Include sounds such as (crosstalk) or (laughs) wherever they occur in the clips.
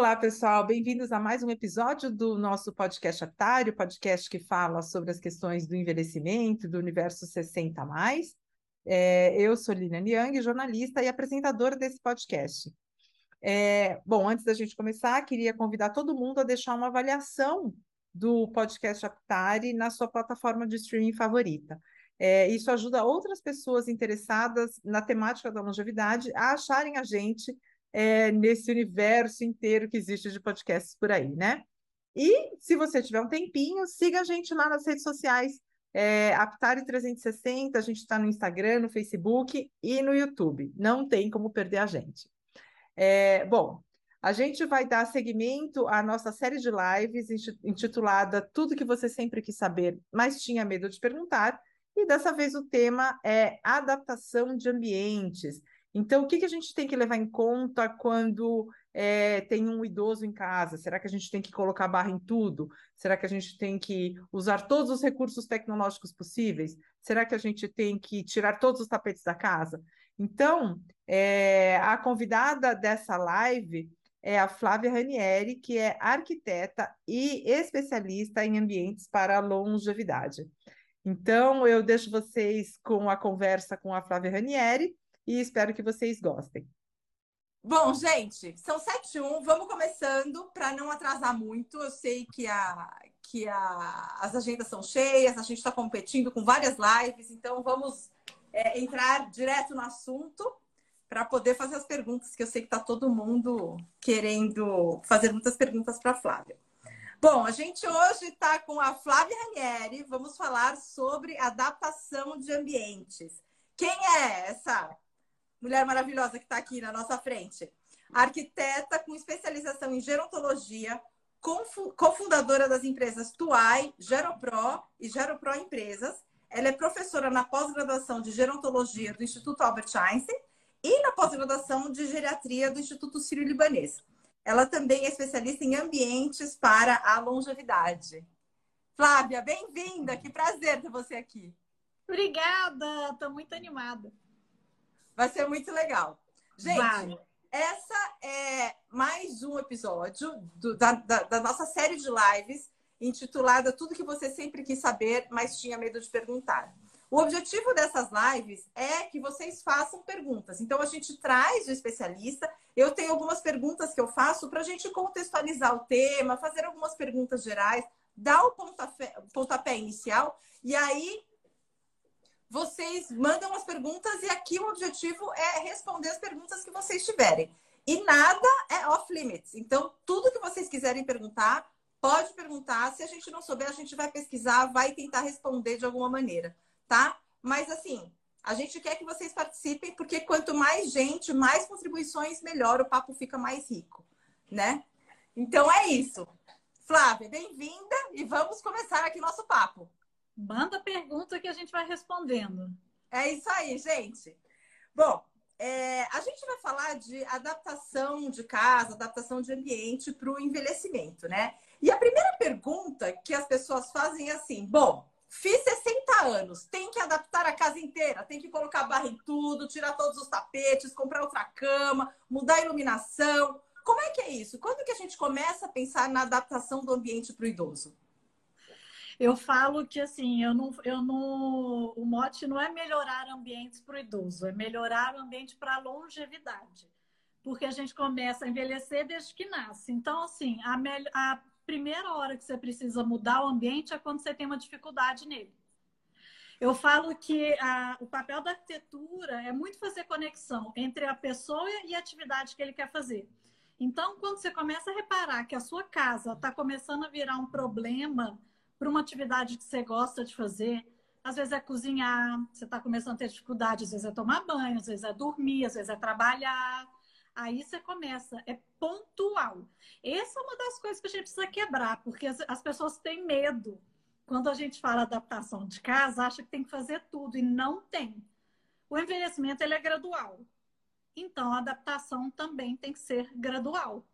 Olá, pessoal, bem-vindos a mais um episódio do nosso podcast Atário, podcast que fala sobre as questões do envelhecimento, do universo 60 mais. É, eu sou Lina Niang, jornalista e apresentadora desse podcast. É, bom, antes da gente começar, queria convidar todo mundo a deixar uma avaliação do podcast Aptari na sua plataforma de streaming favorita. É, isso ajuda outras pessoas interessadas na temática da longevidade a acharem a gente é, nesse universo inteiro que existe de podcasts por aí, né? E se você tiver um tempinho, siga a gente lá nas redes sociais, é, Aptari 360, a gente está no Instagram, no Facebook e no YouTube. Não tem como perder a gente. É, bom, a gente vai dar seguimento à nossa série de lives intitulada Tudo que você sempre quis saber, mas tinha medo de perguntar. E dessa vez o tema é adaptação de ambientes. Então, o que, que a gente tem que levar em conta quando é, tem um idoso em casa? Será que a gente tem que colocar barra em tudo? Será que a gente tem que usar todos os recursos tecnológicos possíveis? Será que a gente tem que tirar todos os tapetes da casa? Então, é, a convidada dessa live é a Flávia Ranieri, que é arquiteta e especialista em ambientes para longevidade. Então, eu deixo vocês com a conversa com a Flávia Ranieri e espero que vocês gostem. Bom, gente, são 7 e 1, vamos começando para não atrasar muito. Eu sei que, a, que a, as agendas são cheias, a gente está competindo com várias lives, então vamos é, entrar direto no assunto para poder fazer as perguntas, que eu sei que está todo mundo querendo fazer muitas perguntas para a Flávia. Bom, a gente hoje está com a Flávia Ranieri, vamos falar sobre adaptação de ambientes. Quem é essa mulher maravilhosa que está aqui na nossa frente. Arquiteta com especialização em gerontologia, cofundadora das empresas Tuai, Geropro e Geropro Empresas. Ela é professora na pós-graduação de gerontologia do Instituto Albert Einstein e na pós-graduação de geriatria do Instituto Sírio-Libanês. Ela também é especialista em ambientes para a longevidade. Flávia, bem-vinda! Que prazer ter você aqui. Obrigada, estou muito animada. Vai ser muito legal. Gente, Vai. essa é mais um episódio do, da, da, da nossa série de lives intitulada Tudo que você sempre quis saber, mas tinha medo de perguntar. O objetivo dessas lives é que vocês façam perguntas. Então, a gente traz o especialista. Eu tenho algumas perguntas que eu faço para a gente contextualizar o tema, fazer algumas perguntas gerais, dar o pontapé, pontapé inicial. E aí, vocês mandam as perguntas e aqui o objetivo é responder as perguntas que vocês tiverem. E nada é off limits. Então, tudo que vocês quiserem perguntar, pode perguntar. Se a gente não souber, a gente vai pesquisar, vai tentar responder de alguma maneira, tá? Mas assim, a gente quer que vocês participem, porque quanto mais gente, mais contribuições, melhor o papo fica mais rico, né? Então é isso. Flávia, bem-vinda e vamos começar aqui nosso papo. Manda pergunta que a gente vai respondendo. É isso aí, gente. Bom, é, a gente vai falar de adaptação de casa, adaptação de ambiente para o envelhecimento, né? E a primeira pergunta que as pessoas fazem é assim: bom, fiz 60 anos, tem que adaptar a casa inteira, tem que colocar barra em tudo, tirar todos os tapetes, comprar outra cama, mudar a iluminação. Como é que é isso? Quando que a gente começa a pensar na adaptação do ambiente para o idoso? Eu falo que assim, eu não, eu não, o mote não é melhorar ambientes para o idoso, é melhorar o ambiente para a longevidade. Porque a gente começa a envelhecer desde que nasce. Então, assim, a, me... a primeira hora que você precisa mudar o ambiente é quando você tem uma dificuldade nele. Eu falo que a, o papel da arquitetura é muito fazer conexão entre a pessoa e a atividade que ele quer fazer. Então, quando você começa a reparar que a sua casa está começando a virar um problema para uma atividade que você gosta de fazer. Às vezes é cozinhar, você está começando a ter dificuldade, às vezes é tomar banho, às vezes é dormir, às vezes é trabalhar. Aí você começa, é pontual. Essa é uma das coisas que a gente precisa quebrar, porque as, as pessoas têm medo. Quando a gente fala adaptação de casa, acha que tem que fazer tudo e não tem. O envelhecimento ele é gradual. Então, a adaptação também tem que ser gradual.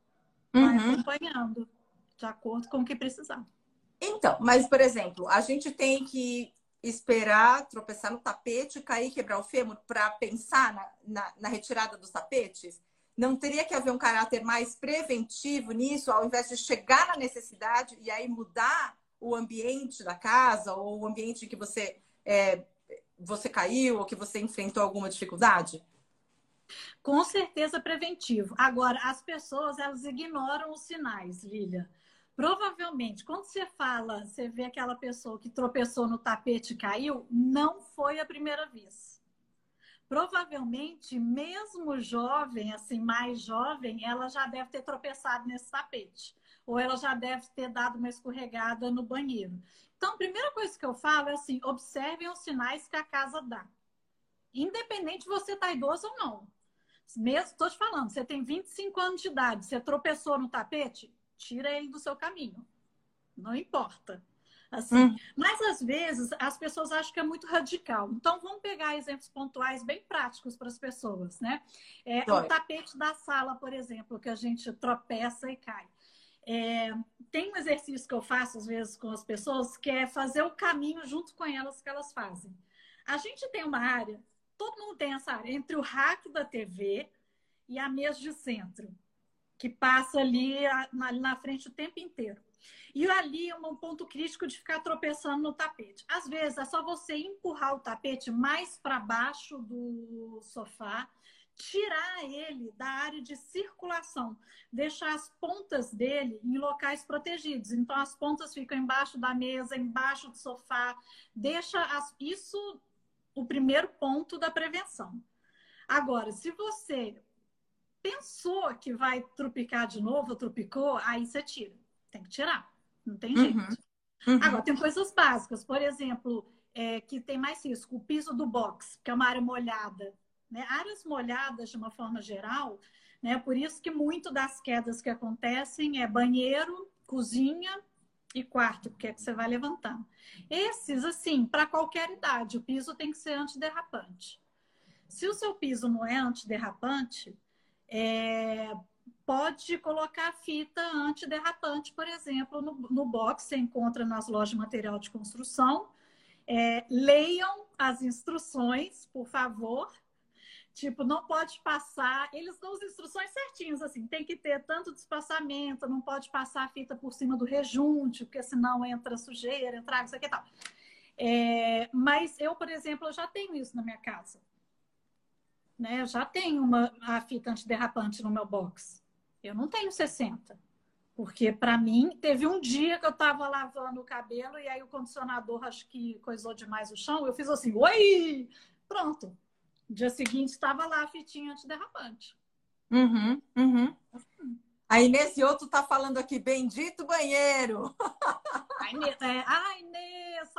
Vai uhum. acompanhando, de acordo com o que precisar. Então, mas, por exemplo, a gente tem que esperar tropeçar no tapete, cair, quebrar o fêmur para pensar na, na, na, retirada dos tapetes? Não teria que haver um caráter mais preventivo nisso, ao invés de chegar na necessidade e aí mudar o ambiente da casa ou o ambiente que você é, você caiu ou que você enfrentou alguma dificuldade? Com certeza preventivo. Agora, as pessoas elas ignoram os sinais, Lilia. Provavelmente, quando você fala, você vê aquela pessoa que tropeçou no tapete e caiu, não foi a primeira vez. Provavelmente, mesmo jovem, assim, mais jovem, ela já deve ter tropeçado nesse tapete. Ou ela já deve ter dado uma escorregada no banheiro. Então, a primeira coisa que eu falo é assim: observem os sinais que a casa dá. Independente de você estar tá idoso ou não. Mesmo, estou te falando, você tem 25 anos de idade, você tropeçou no tapete, tira ele do seu caminho. Não importa. Assim, hum. Mas às vezes as pessoas acham que é muito radical. Então vamos pegar exemplos pontuais bem práticos para as pessoas, né? É, o tapete da sala, por exemplo, que a gente tropeça e cai. É, tem um exercício que eu faço às vezes com as pessoas que é fazer o caminho junto com elas que elas fazem. A gente tem uma área, todo mundo tem essa área, entre o rack da TV e a mesa de centro que passa ali na, na frente o tempo inteiro. E ali é um ponto crítico de ficar tropeçando no tapete. Às vezes é só você empurrar o tapete mais para baixo do sofá, tirar ele da área de circulação, deixar as pontas dele em locais protegidos. Então as pontas ficam embaixo da mesa, embaixo do sofá. Deixa as... isso o primeiro ponto da prevenção. Agora, se você pensou que vai trupicar de novo, trupicou, aí você tira. Tem que tirar. Não tem jeito. Uhum. Uhum. Agora, tem coisas básicas. Por exemplo, é, que tem mais risco. O piso do box, que é uma área molhada. Né? Áreas molhadas, de uma forma geral, né? por isso que muito das quedas que acontecem é banheiro, cozinha e quarto, porque é que você vai levantando. Esses, assim, para qualquer idade, o piso tem que ser antiderrapante. Se o seu piso não é antiderrapante, é, pode colocar fita antiderrapante, por exemplo, no, no box, você encontra nas lojas de material de construção. É, leiam as instruções, por favor. Tipo, não pode passar. Eles dão as instruções certinhas, assim. Tem que ter tanto despaçamento, não pode passar a fita por cima do rejunte, porque senão entra sujeira, entra isso aqui e tal. É, mas eu, por exemplo, eu já tenho isso na minha casa. Né? Eu já tenho uma, a fita antiderrapante no meu box. Eu não tenho 60. Porque, para mim, teve um dia que eu estava lavando o cabelo e aí o condicionador, acho que coisou demais o chão. Eu fiz assim, oi! Pronto. No dia seguinte, estava lá a fitinha antiderrapante. Uhum, uhum. Aí nesse outro tá falando aqui, bendito banheiro. Ai, Inês, é, Inês,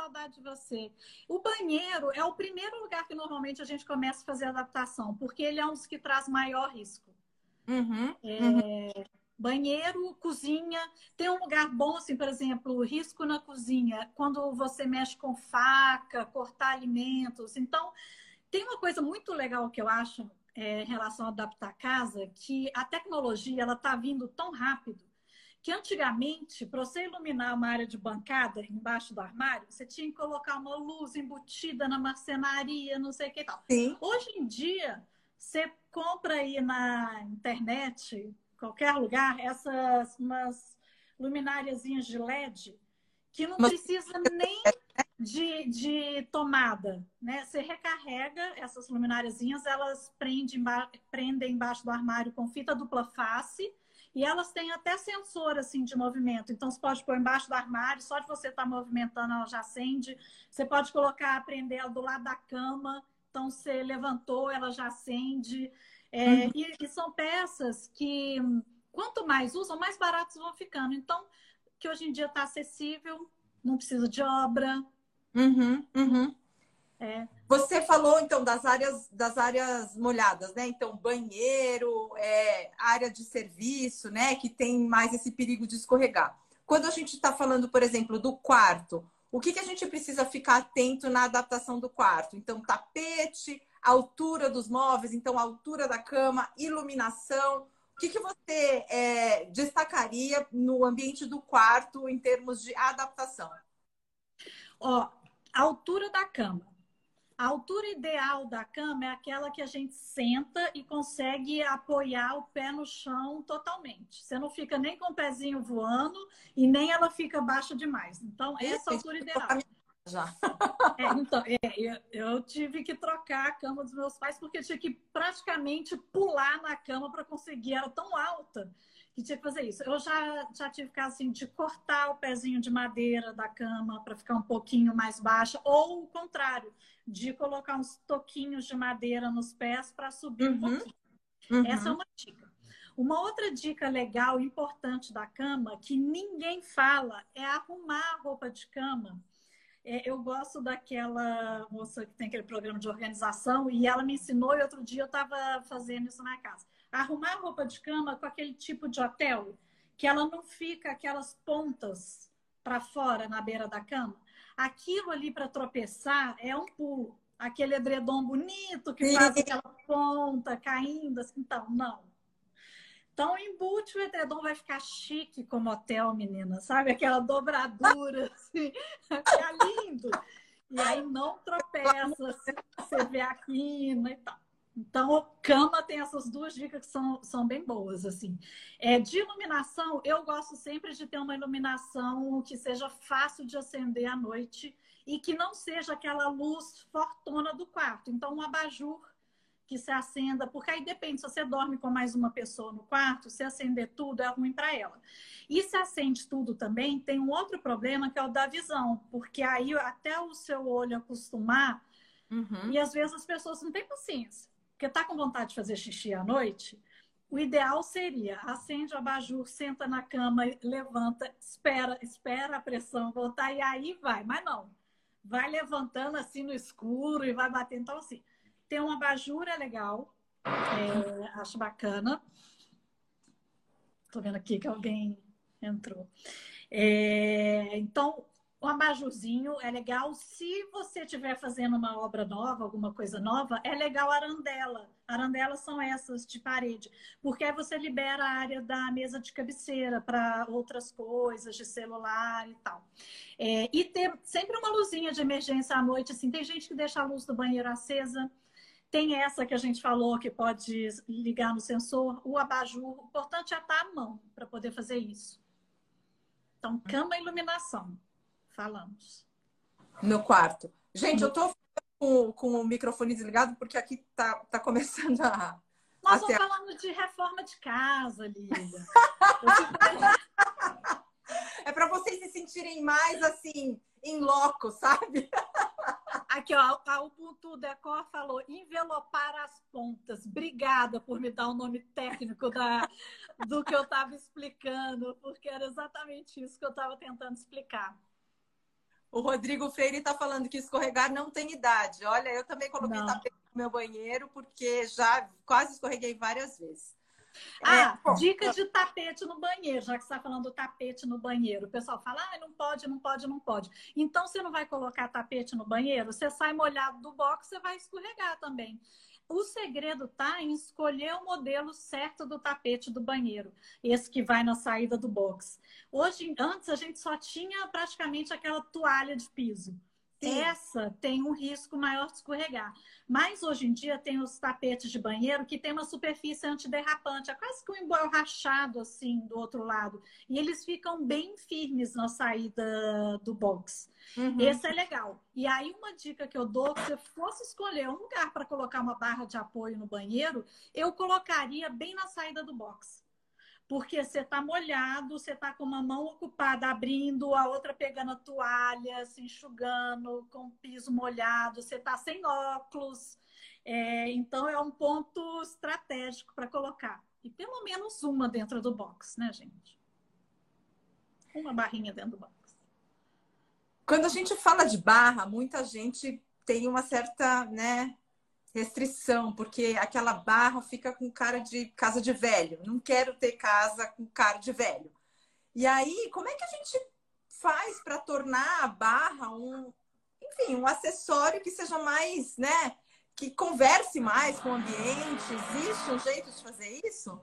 saudade de você. O banheiro é o primeiro lugar que normalmente a gente começa a fazer adaptação, porque ele é um dos que traz maior risco. Uhum, é, uhum. Banheiro, cozinha, tem um lugar bom, assim, por exemplo, risco na cozinha, quando você mexe com faca, cortar alimentos. Então, tem uma coisa muito legal que eu acho é, em relação a adaptar a casa, que a tecnologia ela está vindo tão rápido que antigamente, para você iluminar uma área de bancada embaixo do armário, você tinha que colocar uma luz embutida na marcenaria, não sei o que e tal. Sim. Hoje em dia, você compra aí na internet, qualquer lugar, essas umas lumináriazinhas de LED que não Mas... precisa (laughs) nem de, de tomada, né? Você recarrega essas lumináriazinhas, elas prendem, prendem embaixo do armário com fita dupla face e elas têm até sensor assim de movimento. Então você pode pôr embaixo do armário, só de você estar tá movimentando ela já acende. Você pode colocar, prender ela do lado da cama. Então você levantou, ela já acende. É, uhum. e, e são peças que quanto mais usam, mais baratos vão ficando. Então, que hoje em dia está acessível, não precisa de obra, Uhum, uhum. É. Você falou então das áreas das áreas molhadas, né? Então banheiro, é, área de serviço, né? Que tem mais esse perigo de escorregar. Quando a gente está falando, por exemplo, do quarto, o que, que a gente precisa ficar atento na adaptação do quarto? Então tapete, altura dos móveis, então altura da cama, iluminação. O que, que você é, destacaria no ambiente do quarto em termos de adaptação? Ó, altura da cama. A altura ideal da cama é aquela que a gente senta e consegue apoiar o pé no chão totalmente. Você não fica nem com o pezinho voando e nem ela fica baixa demais. Então, essa é a altura ideal. Já. É, então, é, eu, eu, tive que trocar a cama dos meus pais porque eu tinha que praticamente pular na cama para conseguir. Era tão alta que tinha que fazer isso. Eu já, já tive caso assim, de cortar o pezinho de madeira da cama para ficar um pouquinho mais baixa, ou o contrário, de colocar uns toquinhos de madeira nos pés para subir uhum. um pouquinho. Uhum. Essa é uma dica. Uma outra dica legal, importante da cama, que ninguém fala, é arrumar a roupa de cama é, eu gosto daquela moça que tem aquele programa de organização e ela me ensinou e outro dia eu estava fazendo isso na casa. Arrumar roupa de cama com aquele tipo de hotel que ela não fica aquelas pontas para fora na beira da cama. Aquilo ali para tropeçar é um pulo. Aquele edredom bonito que faz aquela ponta caindo, assim, então, não. Então, embute o edredom vai ficar chique como hotel, menina, sabe? Aquela dobradura, (laughs) assim, vai ficar lindo. E aí não tropeça, você vê a quina e tal. Então, cama tem essas duas dicas que são, são bem boas, assim. É, de iluminação, eu gosto sempre de ter uma iluminação que seja fácil de acender à noite e que não seja aquela luz fortuna do quarto. Então, um abajur que se acenda, porque aí depende, se você dorme com mais uma pessoa no quarto, se acender tudo é ruim para ela. E se acende tudo também, tem um outro problema que é o da visão, porque aí até o seu olho acostumar, uhum. e às vezes as pessoas não têm paciência, porque tá com vontade de fazer xixi à noite, o ideal seria acende o abajur, senta na cama, levanta, espera, espera a pressão voltar e aí vai, mas não. Vai levantando assim no escuro e vai batendo. Então, assim, tem uma abajur é legal, é, acho bacana. Estou vendo aqui que alguém entrou. É, então, o abajurzinho é legal. Se você estiver fazendo uma obra nova, alguma coisa nova, é legal arandela. Arandelas são essas de parede, porque aí você libera a área da mesa de cabeceira para outras coisas, de celular e tal. É, e ter sempre uma luzinha de emergência à noite. Assim, tem gente que deixa a luz do banheiro acesa. Tem essa que a gente falou que pode ligar no sensor, o abajur. O importante é estar à mão para poder fazer isso. Então, cama e iluminação. Falamos. No quarto. Gente, eu tô com, com o microfone desligado porque aqui tá, tá começando a. Nós estamos falando de reforma de casa, Lívia. (laughs) é para vocês se sentirem mais assim, em loco, sabe? Aqui, ó, a Ubuntu Decor falou envelopar as pontas. Obrigada por me dar o nome técnico da, do que eu estava explicando, porque era exatamente isso que eu estava tentando explicar. O Rodrigo Freire está falando que escorregar não tem idade. Olha, eu também coloquei não. tapete no meu banheiro, porque já quase escorreguei várias vezes. Ah, é, dica de tapete no banheiro, já que você está falando do tapete no banheiro. O pessoal fala, ah, não pode, não pode, não pode. Então, você não vai colocar tapete no banheiro, você sai molhado do box, você vai escorregar também. O segredo está em escolher o modelo certo do tapete do banheiro, esse que vai na saída do box. Hoje, antes, a gente só tinha praticamente aquela toalha de piso. Sim. Essa tem um risco maior de escorregar. Mas hoje em dia tem os tapetes de banheiro que tem uma superfície antiderrapante, é quase que um emborrachado assim do outro lado. E eles ficam bem firmes na saída do box. Uhum. Esse é legal. E aí, uma dica que eu dou: se eu fosse escolher um lugar para colocar uma barra de apoio no banheiro, eu colocaria bem na saída do box porque você está molhado, você está com uma mão ocupada abrindo, a outra pegando a toalha, se enxugando, com o piso molhado, você está sem óculos. É, então, é um ponto estratégico para colocar. E pelo menos uma dentro do box, né, gente? Uma barrinha dentro do box. Quando a gente fala de barra, muita gente tem uma certa, né, restrição, porque aquela barra fica com cara de casa de velho. Não quero ter casa com cara de velho. E aí, como é que a gente faz para tornar a barra um, enfim, um acessório que seja mais, né, que converse mais com o ambiente? Existe um jeito de fazer isso?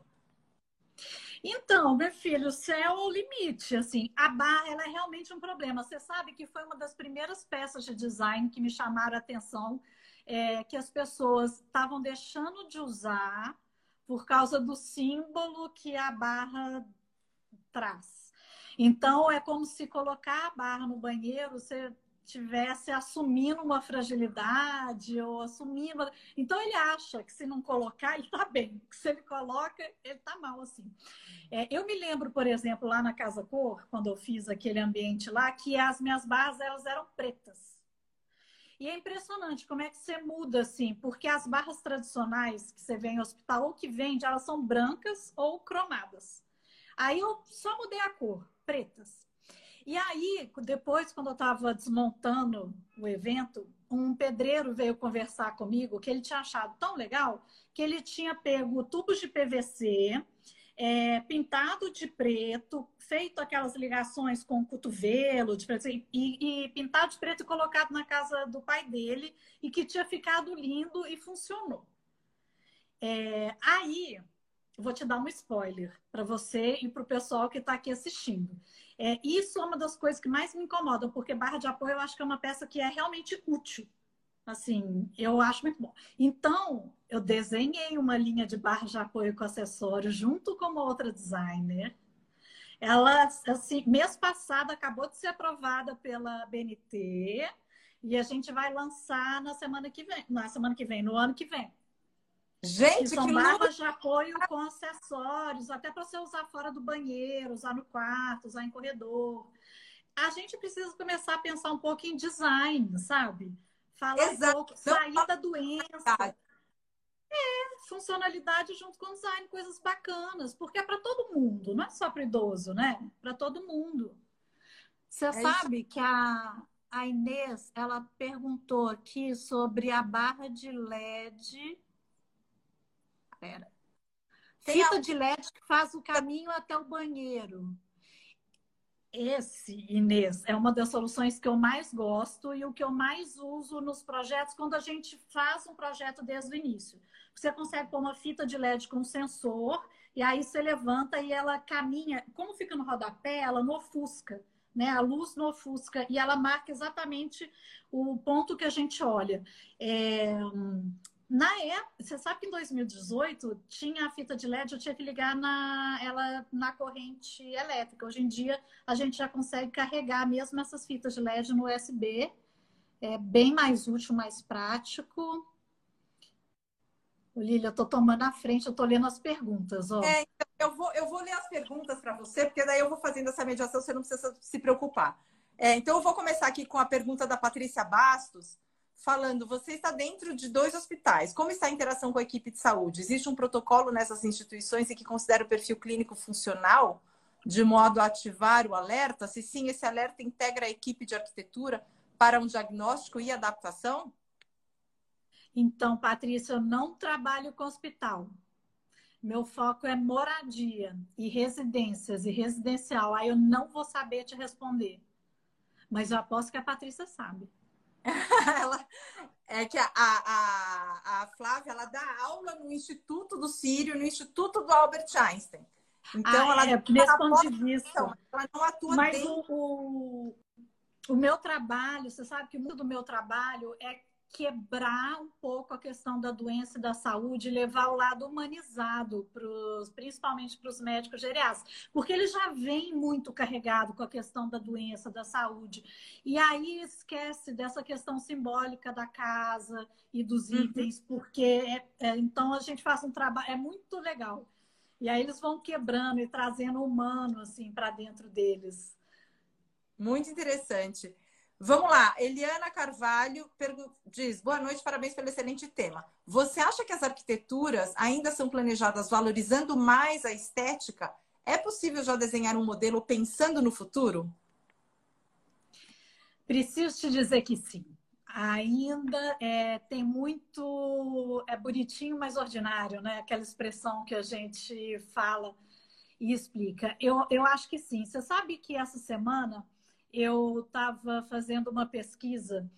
Então, meu filho, o céu é o limite. Assim, a barra ela é realmente um problema. Você sabe que foi uma das primeiras peças de design que me chamaram a atenção, é, que as pessoas estavam deixando de usar por causa do símbolo que a barra traz. Então, é como se colocar a barra no banheiro, você tivesse assumindo uma fragilidade ou assumindo. Então ele acha que se não colocar, ele está bem. Que se ele coloca, ele está mal assim. É, eu me lembro, por exemplo, lá na Casa Cor, quando eu fiz aquele ambiente lá, que as minhas barras elas eram pretas. E é impressionante como é que você muda assim, porque as barras tradicionais que você vê em hospital ou que vende, elas são brancas ou cromadas. Aí eu só mudei a cor, pretas. E aí, depois, quando eu estava desmontando o evento, um pedreiro veio conversar comigo que ele tinha achado tão legal que ele tinha pego tubos de PVC, é, pintado de preto, feito aquelas ligações com o cotovelo de preto, e, e pintado de preto e colocado na casa do pai dele e que tinha ficado lindo e funcionou. É, aí, vou te dar um spoiler para você e para o pessoal que está aqui assistindo. É, isso é uma das coisas que mais me incomodam, porque barra de apoio eu acho que é uma peça que é realmente útil. Assim, eu acho muito bom. Então, eu desenhei uma linha de barra de apoio com acessório junto com uma outra designer. Ela, assim, mês passado acabou de ser aprovada pela BNT e a gente vai lançar na semana que vem, na semana que vem, no ano que vem. Gente, que são que barras de apoio com acessórios, até para você usar fora do banheiro, usar no quarto, usar em corredor. A gente precisa começar a pensar um pouco em design, sabe? Falar Exato. um pouco, sair da doença. É, funcionalidade junto com design, coisas bacanas, porque é para todo mundo, não é só para idoso, né? Para todo mundo. Você é sabe isso. que a, a Inês, ela perguntou aqui sobre a barra de LED Pera. Fita de LED que faz o caminho até o banheiro. Esse, Inês, é uma das soluções que eu mais gosto e o que eu mais uso nos projetos quando a gente faz um projeto desde o início. Você consegue pôr uma fita de LED com sensor e aí você levanta e ela caminha. Como fica no rodapé, ela não ofusca. Né? A luz não ofusca e ela marca exatamente o ponto que a gente olha. É, na época, você sabe que em 2018 tinha a fita de LED, eu tinha que ligar na, ela na corrente elétrica. Hoje em dia a gente já consegue carregar mesmo essas fitas de LED no USB. É bem mais útil, mais prático. Lília, eu estou tomando a frente, eu estou lendo as perguntas. Ó. É, então, eu, vou, eu vou ler as perguntas para você, porque daí eu vou fazendo essa mediação, você não precisa se preocupar. É, então, eu vou começar aqui com a pergunta da Patrícia Bastos falando, você está dentro de dois hospitais. Como está a interação com a equipe de saúde? Existe um protocolo nessas instituições e que considera o perfil clínico funcional de modo a ativar o alerta? Se sim, esse alerta integra a equipe de arquitetura para um diagnóstico e adaptação? Então, Patrícia, eu não trabalho com hospital. Meu foco é moradia e residências e residencial. Aí eu não vou saber te responder. Mas eu aposto que a Patrícia sabe. (laughs) ela, é que a, a, a Flávia ela dá aula no Instituto do Sírio, no Instituto do Albert Einstein. Então, ah, ela, é, nesse ponto de vista. Ela não atua Mas dentro. O, o meu trabalho, você sabe que muito do meu trabalho é quebrar um pouco a questão da doença e da saúde, levar o lado humanizado, pros, principalmente para os médicos geriátricos, porque eles já vêm muito carregado com a questão da doença, da saúde. E aí esquece dessa questão simbólica da casa e dos uhum. itens, porque é, é, então a gente faz um trabalho, é muito legal. E aí eles vão quebrando e trazendo o humano assim para dentro deles. Muito interessante. Vamos lá, Eliana Carvalho diz: boa noite, parabéns pelo excelente tema. Você acha que as arquiteturas ainda são planejadas valorizando mais a estética? É possível já desenhar um modelo pensando no futuro? Preciso te dizer que sim. Ainda é, tem muito. É bonitinho, mas ordinário, né? Aquela expressão que a gente fala e explica. Eu, eu acho que sim. Você sabe que essa semana eu estava fazendo uma pesquisa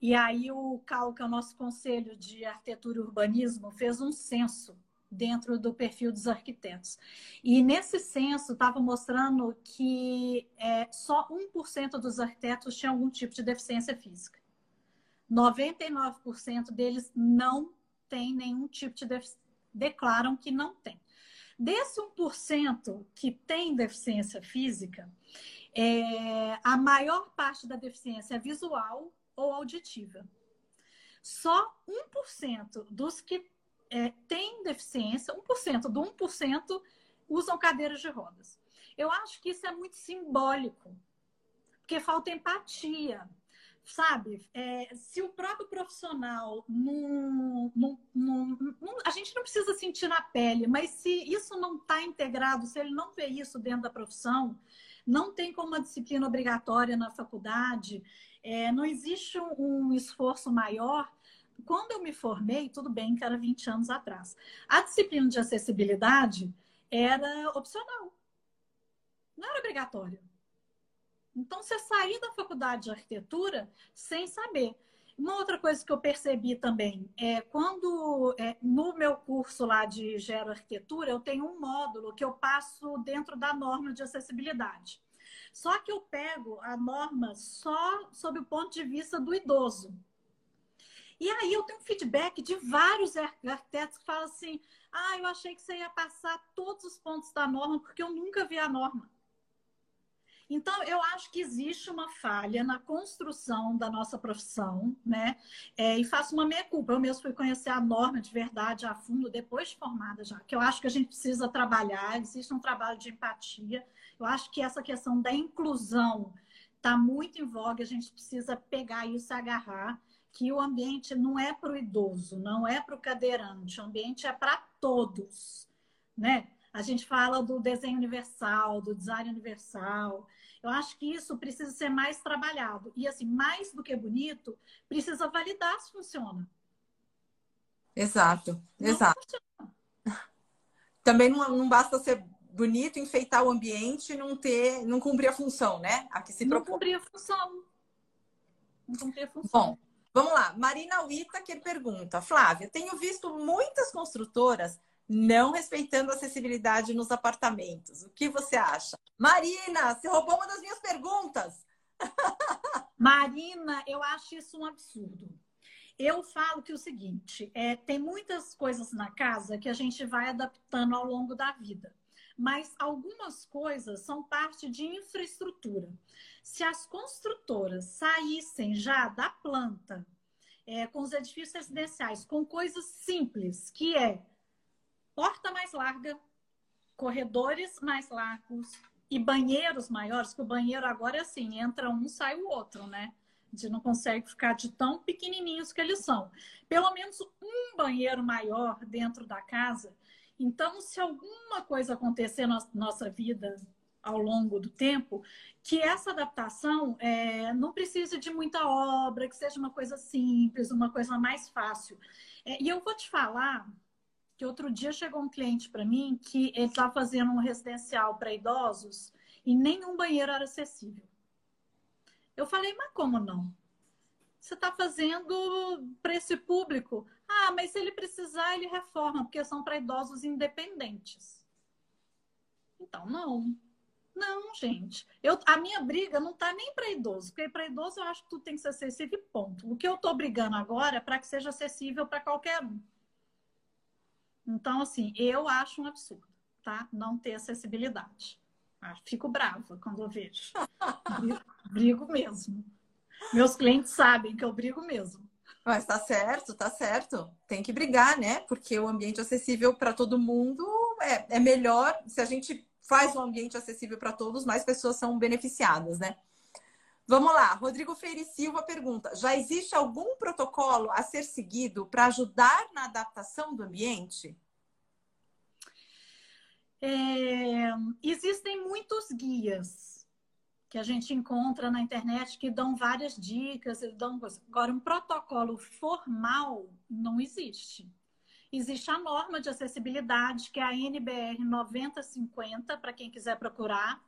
e aí o CAL, que é o nosso Conselho de Arquitetura e Urbanismo, fez um censo dentro do perfil dos arquitetos. E nesse censo estava mostrando que é, só 1% dos arquitetos tinham algum tipo de deficiência física. 99% deles não têm nenhum tipo de deficiência, declaram que não tem. Desse 1% que tem deficiência física, é, a maior parte da deficiência é visual ou auditiva. Só 1% dos que é, têm deficiência, 1% do 1% usam cadeiras de rodas. Eu acho que isso é muito simbólico, porque falta empatia. Sabe, é, se o próprio profissional A gente não precisa sentir na pele, mas se isso não está integrado, se ele não vê isso dentro da profissão, não tem como uma disciplina obrigatória na faculdade, é, não existe um, um esforço maior quando eu me formei, tudo bem que era 20 anos atrás, a disciplina de acessibilidade era opcional. Não era obrigatória. Então, você sair da faculdade de arquitetura sem saber. Uma outra coisa que eu percebi também é quando é, no meu curso lá de geroarquitetura eu tenho um módulo que eu passo dentro da norma de acessibilidade. Só que eu pego a norma só sob o ponto de vista do idoso. E aí eu tenho feedback de vários arquitetos que falam assim: ah, eu achei que você ia passar todos os pontos da norma, porque eu nunca vi a norma. Então, eu acho que existe uma falha na construção da nossa profissão, né? É, e faço uma meia-culpa. Eu mesmo fui conhecer a norma de verdade a fundo, depois de formada já, que eu acho que a gente precisa trabalhar, existe um trabalho de empatia. Eu acho que essa questão da inclusão está muito em voga, a gente precisa pegar isso e agarrar que o ambiente não é para o idoso, não é para o cadeirante, o ambiente é para todos, né? A gente fala do desenho universal, do design universal. Eu acho que isso precisa ser mais trabalhado. E, assim, mais do que bonito, precisa validar se funciona. Exato, não exato. Funciona. (laughs) Também não, não basta ser bonito, enfeitar o ambiente e não ter, não cumprir a função, né? A que se propõe. Não cumprir a função. Não cumprir a função. Bom, vamos lá. Marina Whittaker pergunta. Flávia, tenho visto muitas construtoras não respeitando a acessibilidade nos apartamentos. O que você acha? Marina, você roubou uma das minhas perguntas. (laughs) Marina, eu acho isso um absurdo. Eu falo que é o seguinte, é, tem muitas coisas na casa que a gente vai adaptando ao longo da vida. Mas algumas coisas são parte de infraestrutura. Se as construtoras saíssem já da planta é, com os edifícios residenciais, com coisas simples, que é porta mais larga, corredores mais largos e banheiros maiores, que o banheiro agora é assim, entra um, sai o outro, né? A gente não consegue ficar de tão pequenininhos que eles são. Pelo menos um banheiro maior dentro da casa. Então, se alguma coisa acontecer na nossa vida ao longo do tempo, que essa adaptação é, não precise de muita obra, que seja uma coisa simples, uma coisa mais fácil. É, e eu vou te falar que outro dia chegou um cliente para mim que ele estava fazendo um residencial para idosos e nenhum banheiro era acessível. Eu falei, mas como não? Você está fazendo para esse público? Ah, mas se ele precisar, ele reforma, porque são para idosos independentes. Então, não. Não, gente. Eu, a minha briga não está nem para idoso, porque para idoso eu acho que tudo tem que ser acessível ponto. O que eu estou brigando agora é para que seja acessível para qualquer um. Então, assim, eu acho um absurdo, tá? Não ter acessibilidade. Ah, fico brava quando eu vejo. Brigo, mesmo. Meus clientes sabem que eu brigo mesmo. Mas tá certo, tá certo. Tem que brigar, né? Porque o ambiente acessível para todo mundo é, é melhor. Se a gente faz um ambiente acessível para todos, mais pessoas são beneficiadas, né? Vamos lá, Rodrigo Feire Silva pergunta: já existe algum protocolo a ser seguido para ajudar na adaptação do ambiente? É, existem muitos guias que a gente encontra na internet que dão várias dicas, dão agora um protocolo formal não existe. Existe a norma de acessibilidade, que é a NBR 9050, para quem quiser procurar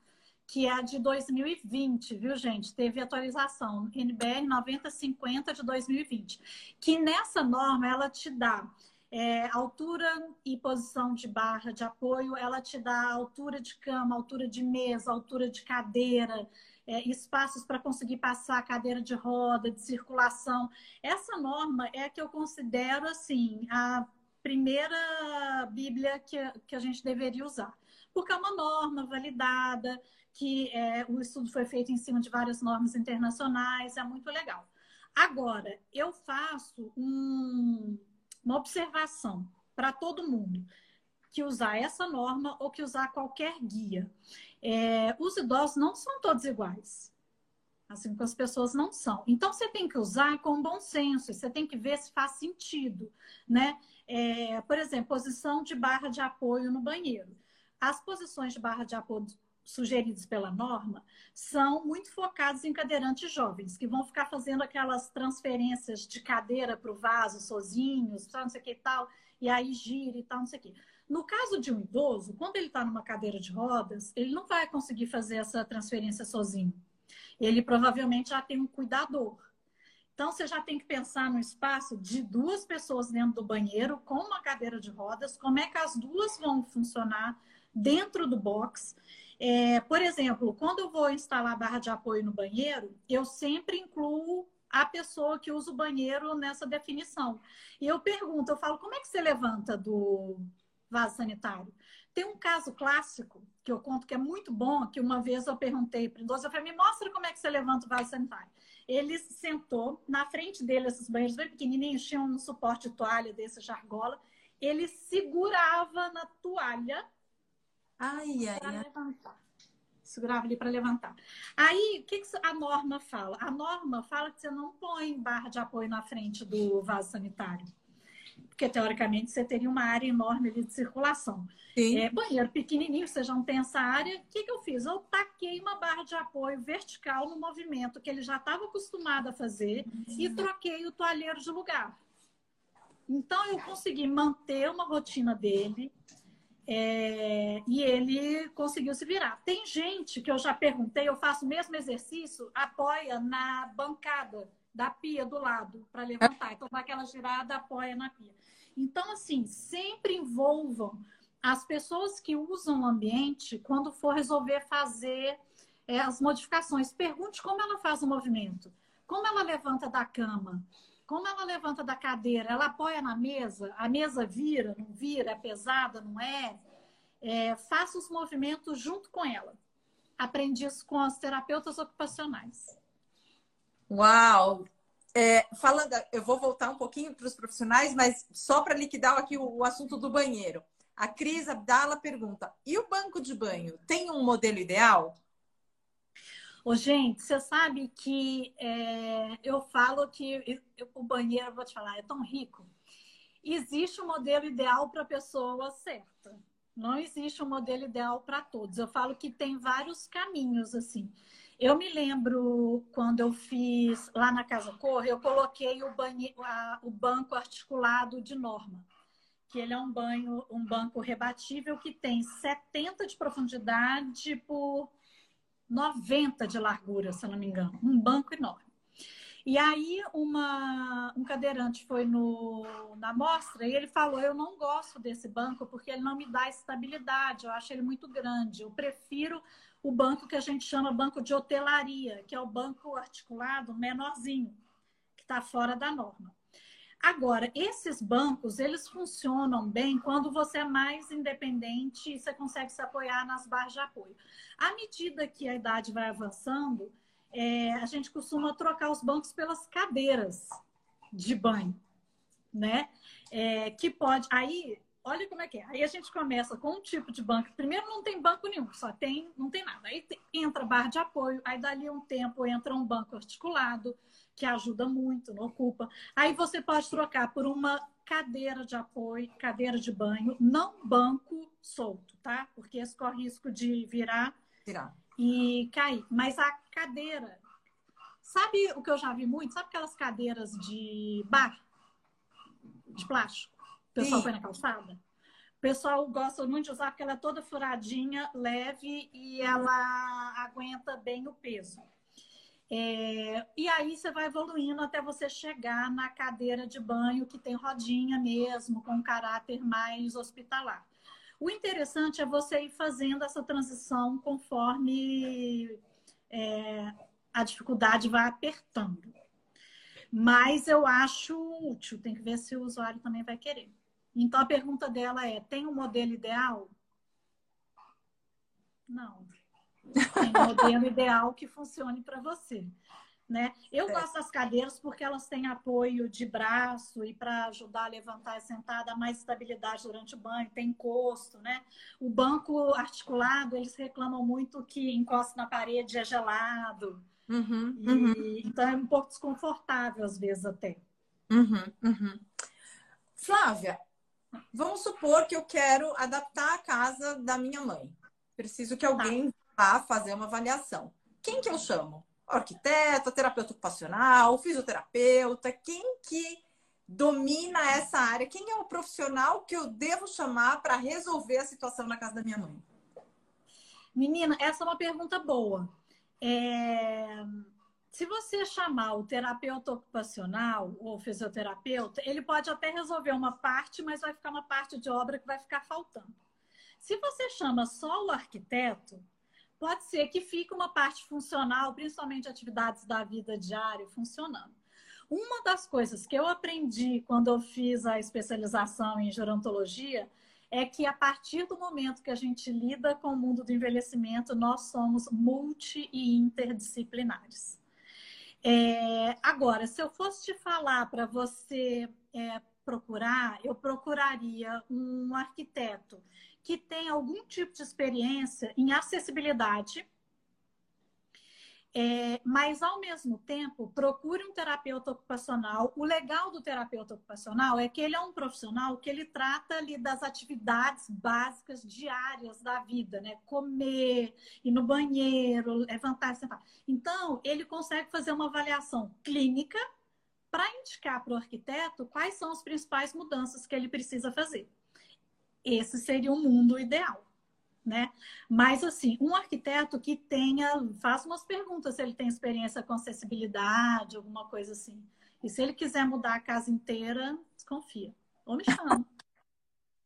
que é a de 2020, viu, gente? Teve atualização, NBR 9050 de 2020. Que nessa norma ela te dá É, altura e posição de barra de apoio, ela te dá altura de cama, altura de mesa, altura de cadeira, é, espaços para conseguir passar cadeira de roda, de circulação. Essa norma é que eu considero assim a primeira Bíblia que, que a gente deveria usar, porque é uma norma validada, que é, o estudo foi feito em cima de várias normas internacionais, é muito legal. Agora, eu faço um, uma observação para todo mundo que usar essa norma ou que usar qualquer guia. É, os idosos não são todos iguais. Assim como as pessoas não são. Então, você tem que usar com bom senso, você tem que ver se faz sentido, né? É, por exemplo, posição de barra de apoio no banheiro. As posições de barra de apoio sugeridos pela norma são muito focados em cadeirantes jovens, que vão ficar fazendo aquelas transferências de cadeira para o vaso sozinhos, não sei o que e tal, e aí gira e tal, não sei o que. No caso de um idoso, quando ele está numa cadeira de rodas, ele não vai conseguir fazer essa transferência sozinho. Ele provavelmente já tem um cuidador. Então, você já tem que pensar no espaço de duas pessoas dentro do banheiro com uma cadeira de rodas, como é que as duas vão funcionar dentro do box é, por exemplo, quando eu vou instalar a barra de apoio no banheiro, eu sempre incluo a pessoa que usa o banheiro nessa definição. E eu pergunto, eu falo, como é que você levanta do vaso sanitário? Tem um caso clássico que eu conto que é muito bom, que uma vez eu perguntei para o idoso, eu falei, me mostra como é que você levanta o vaso sanitário. Ele sentou, na frente dele, esses banheiros bem pequenininhos, tinham um suporte de toalha desse, de argola, ele segurava na toalha Ai, ai, ai. levantar. Segurava ali para levantar. Aí, o que, que a norma fala? A norma fala que você não põe barra de apoio na frente do vaso sanitário. Porque, teoricamente, você teria uma área enorme de circulação. É, banheiro pequenininho, você já não tem essa área. O que, que eu fiz? Eu taquei uma barra de apoio vertical no movimento que ele já estava acostumado a fazer uhum. e troquei o toalheiro de lugar. Então, eu consegui manter uma rotina dele, é, e ele conseguiu se virar. Tem gente que eu já perguntei, eu faço o mesmo exercício, apoia na bancada da pia do lado para levantar. Então, dá aquela girada, apoia na pia. Então, assim, sempre envolvam as pessoas que usam o ambiente quando for resolver fazer é, as modificações. Pergunte como ela faz o movimento, como ela levanta da cama, como ela levanta da cadeira, ela apoia na mesa, a mesa vira, não vira, é pesada, não é? é faça os movimentos junto com ela. Aprendi isso com as terapeutas ocupacionais. Uau! É, falando, eu vou voltar um pouquinho para os profissionais, mas só para liquidar aqui o, o, assunto do banheiro. A Cris Abdala pergunta: e o banco de banho tem um modelo ideal? Ô, gente, você sabe que é, eu falo que eu, o banheiro, vou te falar, é tão rico. Existe um modelo ideal para a pessoa certa. Não existe um modelo ideal para todos. Eu falo que tem vários caminhos, assim. Eu me lembro quando eu fiz lá na Casa Cor, eu coloquei o, banhe, a, o banco articulado de norma, que ele é um banho, um banco rebatível que tem 70 de profundidade por 90 de largura, se não me engano. Um banco enorme. E aí uma, um cadeirante foi no, na mostra e ele falou: Eu não gosto desse banco porque ele não me dá estabilidade, eu acho ele muito grande. Eu prefiro o banco que a gente chama banco de hotelaria, que é o banco articulado menorzinho, que está fora da norma. Agora, esses bancos, eles funcionam bem quando você é mais independente e você consegue se apoiar nas barras de apoio. À medida que a idade vai avançando, é, a gente costuma trocar os bancos pelas cadeiras de banho, né? É, que pode. Aí, olha como é que é. Aí a gente começa com um tipo de banco. Primeiro não tem banco nenhum, só tem, não tem nada. Aí entra barra de apoio, aí dali um tempo entra um banco articulado que ajuda muito, não ocupa. Aí você pode trocar por uma cadeira de apoio, cadeira de banho, não banco solto, tá? Porque esse corre risco de virar, virar. e cair. Mas a cadeira, sabe o que eu já vi muito? Sabe aquelas cadeiras de bar, de plástico? O pessoal Sim. põe na calçada? O pessoal gosta muito de usar porque ela é toda furadinha, leve e ela aguenta bem o peso. É, e aí você vai evoluindo até você chegar na cadeira de banho que tem rodinha mesmo, com um caráter mais hospitalar. O interessante é você ir fazendo essa transição conforme é, a dificuldade vai apertando. Mas eu acho útil, tem que ver se o usuário também vai querer. Então a pergunta dela é: tem um modelo ideal? Não. Tem um modelo ideal que funcione para você. Né? Eu é. gosto das cadeiras porque elas têm apoio de braço e para ajudar a levantar e sentar, dar mais estabilidade durante o banho, tem encosto, né? O banco articulado, eles reclamam muito que encosta na parede é gelado. Uhum, e, uhum. Então é um pouco desconfortável às vezes até. Uhum, uhum. Flávia, vamos supor que eu quero adaptar a casa da minha mãe. Preciso que alguém vá fazer uma avaliação. Quem que eu chamo? Arquiteto, terapeuta ocupacional, fisioterapeuta? Quem que domina essa área? Quem é o profissional que eu devo chamar para resolver a situação na casa da minha mãe? Menina, essa é uma pergunta boa. É... Se você chamar o terapeuta ocupacional ou fisioterapeuta, ele pode até resolver uma parte, mas vai ficar uma parte de obra que vai ficar faltando. Se você chama só o arquiteto, pode ser que fique uma parte funcional, principalmente atividades da vida diária, funcionando. Uma das coisas que eu aprendi quando eu fiz a especialização em gerontologia é que a partir do momento que a gente lida com o mundo do envelhecimento, nós somos multi e interdisciplinares. É, agora, se eu fosse te falar para você é, procurar, eu procuraria um arquiteto que tem algum tipo de experiência em acessibilidade é, mas, ao mesmo tempo, procure um terapeuta ocupacional. O legal do terapeuta ocupacional é que ele é um profissional que ele trata ali das atividades básicas diárias da vida, né? Comer, ir no banheiro, levantar, sentar. Então, ele consegue fazer uma avaliação clínica para indicar para o arquiteto quais são as principais mudanças que ele precisa fazer. Esse seria o mundo ideal né? Mas, assim, um arquiteto que tenha, faça umas perguntas se ele tem experiência com acessibilidade, alguma coisa assim. E se ele quiser mudar a casa inteira, desconfia. Ou me chama.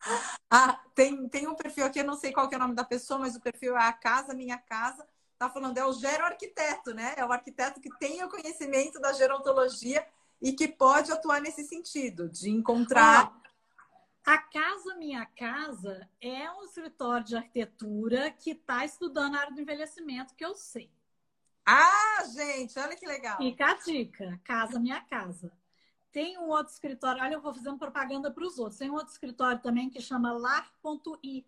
(laughs) ah, tem, tem um perfil aqui, eu não sei qual é o nome da pessoa, mas o perfil é a casa, minha casa. Tá falando, é o gero-arquiteto, né? É o arquiteto que tem o conhecimento da gerontologia e que pode atuar nesse sentido, de encontrar. A Casa Minha Casa é um escritório de arquitetura que está estudando a área do envelhecimento, que eu sei. Ah, gente, olha que legal. Fica a dica, Casa Minha Casa. Tem um outro escritório, olha, eu vou fazendo propaganda para os outros. Tem um outro escritório também que chama lar.i,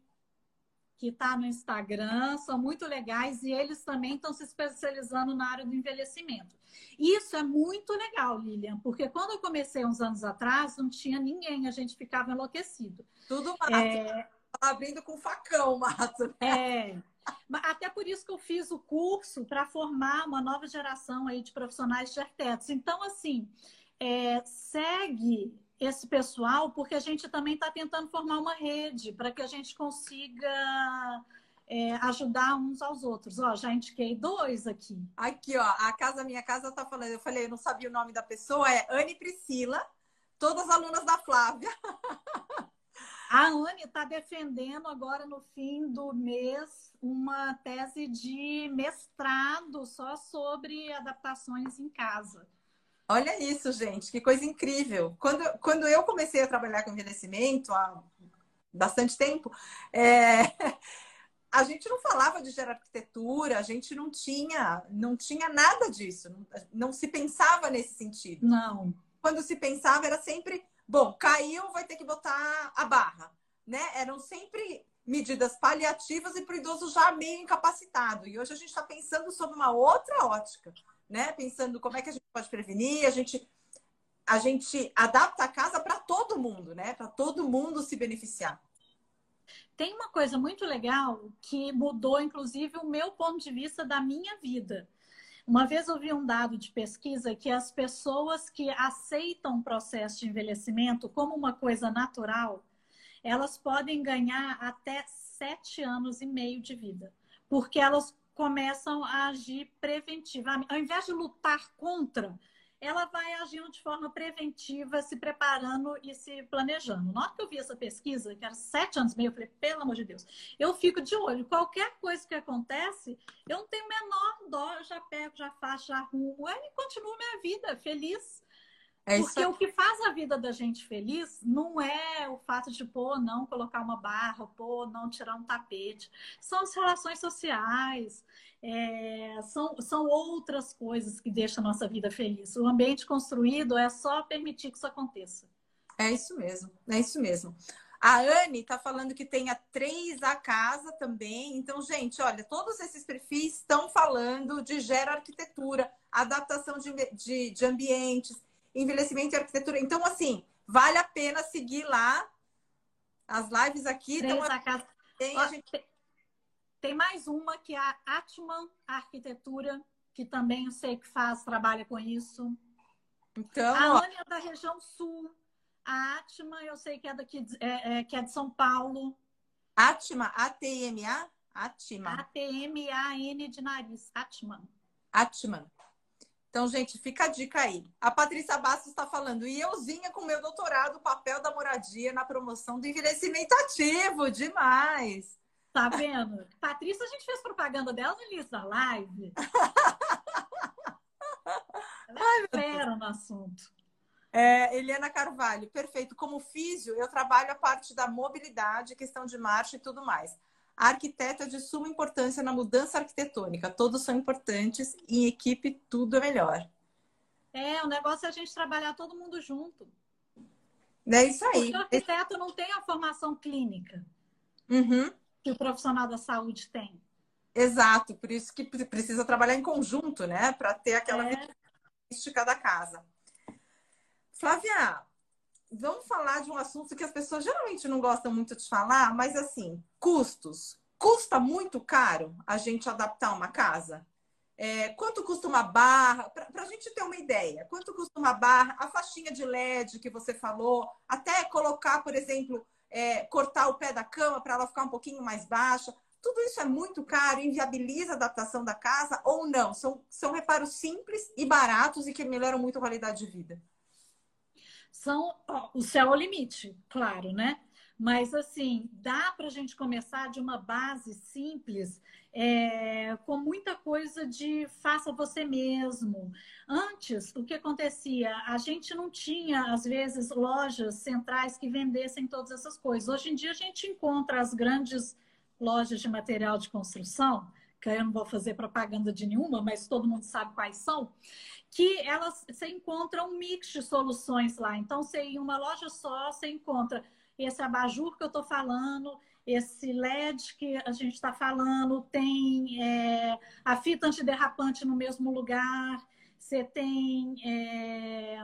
que está no Instagram, são muito legais e eles também estão se especializando na área do envelhecimento. Isso é muito legal, Lilian, porque quando eu comecei uns anos atrás, não tinha ninguém, a gente ficava enlouquecido. Tudo mato. É... Abrindo com facão, mato. É. Até por isso que eu fiz o curso para formar uma nova geração aí de profissionais de arquitetos. Então, assim, é, segue esse pessoal, porque a gente também está tentando formar uma rede para que a gente consiga é, ajudar uns aos outros. Ó, já indiquei dois aqui. Aqui, ó, a Casa Minha Casa tá falando, eu falei, eu não sabia o nome da pessoa, é Anne Priscila, todas alunas da Flávia. (laughs) A Anne está defendendo agora no fim do mês uma tese de mestrado só sobre adaptações em casa. Olha isso, gente, que coisa incrível. Quando, quando eu comecei a trabalhar com envelhecimento há bastante tempo, é... (laughs) a gente não falava de arquitetura, a gente não tinha, não tinha nada disso, não, não se pensava nesse sentido. Não. Quando se pensava era sempre, bom, caiu, vai ter que botar a barra, né? Eram sempre medidas paliativas e para o idoso já meio incapacitado. E hoje a gente está pensando sobre uma outra ótica, né? Pensando como é que a gente pode prevenir, a gente a gente adapta a casa para todo mundo, né? Para todo mundo se beneficiar. Tem uma coisa muito legal que mudou, inclusive, o meu ponto de vista da minha vida. Uma vez eu vi um dado de pesquisa que as pessoas que aceitam o processo de envelhecimento como uma coisa natural, elas podem ganhar até sete anos e meio de vida, porque elas começam a agir preventivamente. Ao invés de lutar contra, ela vai agindo de forma preventiva, se preparando e se planejando. Na hora que eu vi essa pesquisa, que era sete anos e meio, eu falei, pelo amor de Deus, eu fico de olho. Qualquer coisa que acontece, eu não tenho menor dó, eu já pego, já faço, já arrumo. e continuo minha vida feliz. É Porque o que faz a vida da gente feliz não é o fato de, pô, não colocar uma barra, pô, não tirar um tapete. São as relações sociais, é, são, são outras coisas que deixam a nossa vida feliz. O ambiente construído é só permitir que isso aconteça. É isso mesmo, é isso mesmo. A Anne está falando que tem a três a casa também. Então, gente, olha, todos esses perfis estão falando de gero-arquitetura, adaptação de, de, de ambientes, envelhecimento e arquitetura. Então, assim, vale a pena seguir lá. As lives aqui. Casa. Tem, a gente... Tem mais uma que é a Atman Arquitetura, que também eu sei que faz, trabalha com isso. Então, a Ania é da região sul. A Atman, eu sei que é daqui, é, é, que é de São Paulo. Atma, A-T-M-A? Atman. A-T-M-A-N de nariz. Atman. Atman. Então, gente, fica a dica aí. A Patrícia Bastos está falando, e euzinha com meu doutorado, o papel da moradia na promoção do envelhecimento ativo. Demais! Tá vendo? (laughs) Patrícia, a gente fez propaganda dela no início da live. (laughs) Ela é no assunto. É, Eliana Carvalho, perfeito. Como físio, eu trabalho a parte da mobilidade, questão de marcha e tudo mais. A arquiteta é de suma importância na mudança arquitetônica. Todos são importantes. Em equipe, tudo é melhor. É, o negócio é a gente trabalhar todo mundo junto. É isso aí. Porque o arquiteto não tem a formação clínica. Uhum que o profissional da saúde tem. Exato, por isso que precisa trabalhar em conjunto, né? Para ter aquela é. da casa. Flávia, vamos falar de um assunto que as pessoas geralmente não gostam muito de falar, mas assim, custos. Custa muito caro a gente adaptar uma casa? É, quanto custa uma barra? Para a gente ter uma ideia, quanto custa uma barra? A faixinha de LED que você falou, até colocar, por exemplo, é, cortar o pé da cama para ela ficar um pouquinho mais baixa. Tudo isso é muito caro, inviabiliza a adaptação da casa ou não? São, são reparos simples e baratos e que melhoram muito a qualidade de vida. São ó, o céu é o limite, claro, né? Mas, assim, dá para a gente começar de uma base simples, é, com muita coisa de faça você mesmo. Antes, o que acontecia? A gente não tinha, às vezes, lojas centrais que vendessem todas essas coisas. Hoje em dia, a gente encontra as grandes lojas de material de construção, que eu não vou fazer propaganda de nenhuma, mas todo mundo sabe quais são, que elas você encontra um mix de soluções lá. Então, você em uma loja só, você encontra esse abajur que eu estou falando, esse LED que a gente está falando, tem é, a fita antiderrapante no mesmo lugar, você tem é,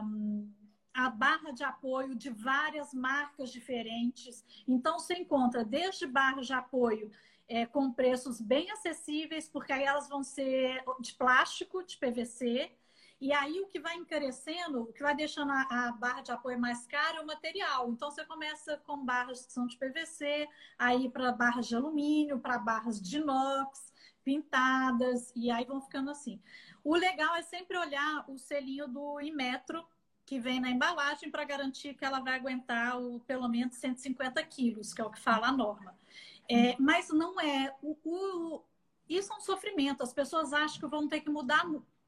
a barra de apoio de várias marcas diferentes. Então, você encontra desde barras de apoio é, com preços bem acessíveis, porque aí elas vão ser de plástico, de PVC, e aí o que vai encarecendo, o que vai deixando a, a, barra de apoio mais cara é o material. Então você começa com barras que são de PVC, aí para barras de alumínio, para barras de inox, pintadas, e aí vão ficando assim. O legal é sempre olhar o selinho do Imetro, que vem na embalagem, para garantir que ela vai aguentar o, pelo menos 150 quilos, que é o que fala a norma. É, mas não é. O, o, isso é um sofrimento. As pessoas acham que vão ter que mudar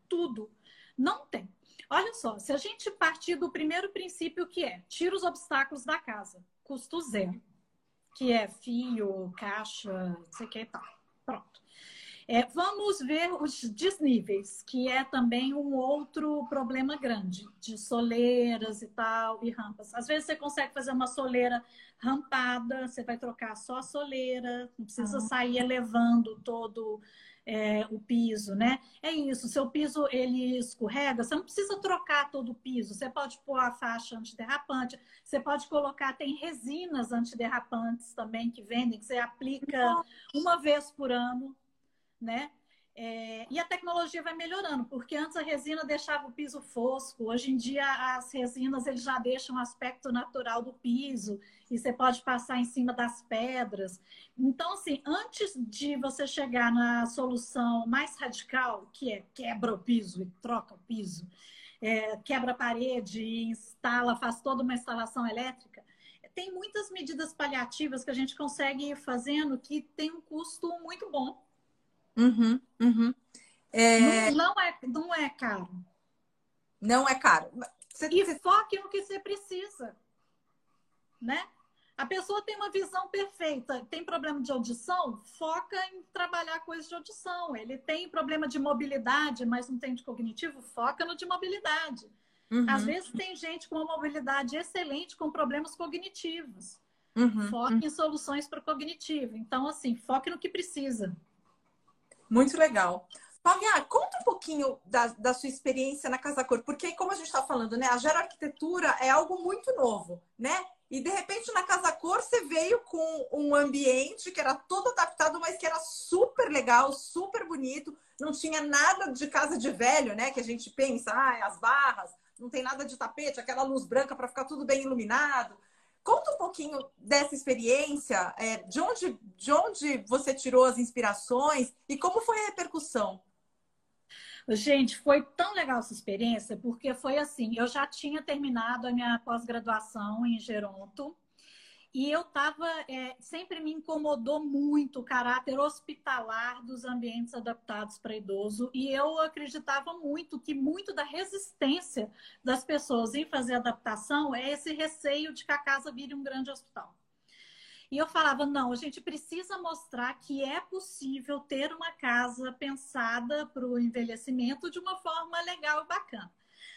tudo. Não tem. Olha só, se a gente partir do primeiro princípio que é tira os obstáculos da casa, custo zero, que é fio, caixa, não sei o que e tal. Pronto. É, vamos ver os desníveis, que é também um outro problema grande, de soleiras e tal, e rampas. Às vezes você consegue fazer uma soleira rampada, você vai trocar só a soleira, não precisa sair elevando todo é, o piso, né? É isso, seu piso ele escorrega, você não precisa trocar todo o piso, você pode pôr a faixa antiderrapante, você pode colocar, tem resinas antiderrapantes também que vendem, que você aplica uma vez por ano, né? É, e a tecnologia vai melhorando, porque antes a resina deixava o piso fosco, hoje em dia as resinas eles já deixam o aspecto natural do piso e você pode passar em cima das pedras. Então, assim, antes de você chegar na solução mais radical, que é quebra o piso e troca o piso, é, quebra a parede e instala, faz toda uma instalação elétrica, tem muitas medidas paliativas que a gente consegue ir fazendo que tem um custo muito bom. Uhum, uhum. É... Não, não, é, não é caro. Não é caro. Você... E foque no que você precisa. Né? A pessoa tem uma visão perfeita, tem problema de audição, foca em trabalhar coisas de audição. Ele tem problema de mobilidade, mas não tem de cognitivo, foca no de mobilidade. Uhum. Às vezes tem gente com uma mobilidade excelente com problemas cognitivos. Uhum. Foque uhum. em soluções para o cognitivo. Então, assim, foque no que precisa. Muito legal. Fábia, conta um pouquinho da, da sua experiência na Casa Cor, porque como a gente está falando, né, a geroarquitetura é algo muito novo, né? E de repente na Casa Cor você veio com um ambiente que era todo adaptado, mas que era super legal, super bonito, não tinha nada de casa de velho, né? Que a gente pensa, ah, as barras, não tem nada de tapete, aquela luz branca para ficar tudo bem iluminado. Conta um pouquinho dessa experiência, é, de, onde, de onde você tirou as inspirações e como foi a repercussão? Gente, foi tão legal essa experiência, porque foi assim, eu já tinha terminado a minha pós-graduação em Geronto, e eu estava, é, sempre me incomodou muito o caráter hospitalar dos ambientes adaptados para idoso. E eu acreditava muito que muito da resistência das pessoas em fazer adaptação é esse receio de que a casa vire um grande hospital. E eu falava, não, a gente precisa mostrar que é possível ter uma casa pensada para o envelhecimento de uma forma legal e bacana.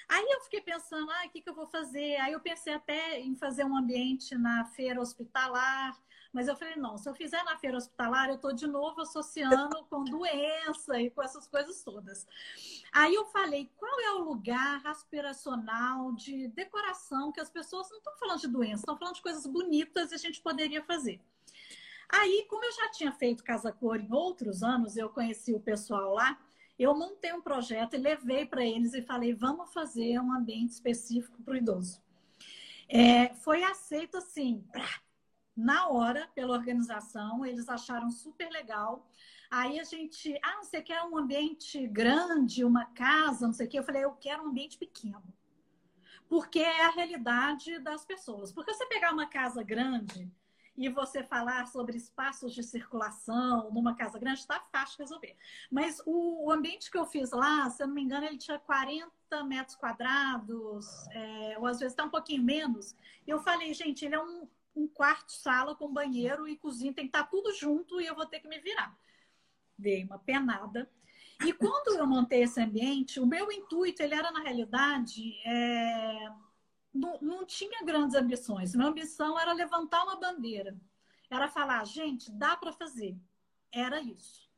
Aí eu fiquei pensando, ah, o que, que eu vou fazer? Aí eu pensei até em fazer um ambiente na feira hospitalar, mas eu falei, não, se eu fizer na feira hospitalar, eu estou de novo associando com doença e com essas coisas todas. Aí eu falei, qual é o lugar aspiracional de decoração que as pessoas não estão falando de doença, estão falando de coisas bonitas e a gente poderia fazer. Aí, como eu já tinha feito Casa Cor em outros anos, eu conheci o pessoal lá, eu montei um projeto e levei para eles e falei: vamos fazer um ambiente específico para o idoso. É, foi aceito assim, na hora, pela organização, eles acharam super legal. Aí a gente, ah, você quer um ambiente grande, uma casa, não sei o quê? Eu falei: eu quero um ambiente pequeno. Porque é a realidade das pessoas. Porque você pegar uma casa grande, e você falar sobre espaços de circulação numa casa grande, está fácil resolver. Mas o, ambiente que eu fiz lá, se eu não me engano, ele tinha 40 metros quadrados, é, ou às vezes até um pouquinho menos. E eu falei, gente, ele é um, um quarto, sala com banheiro e cozinha, tem que estar tá tudo junto e eu vou ter que me virar. Dei uma penada. E quando eu montei esse ambiente, o meu intuito, ele era, na realidade, é não, não tinha grandes ambições. Minha ambição era levantar uma bandeira. Era falar, gente, dá para fazer. Era isso.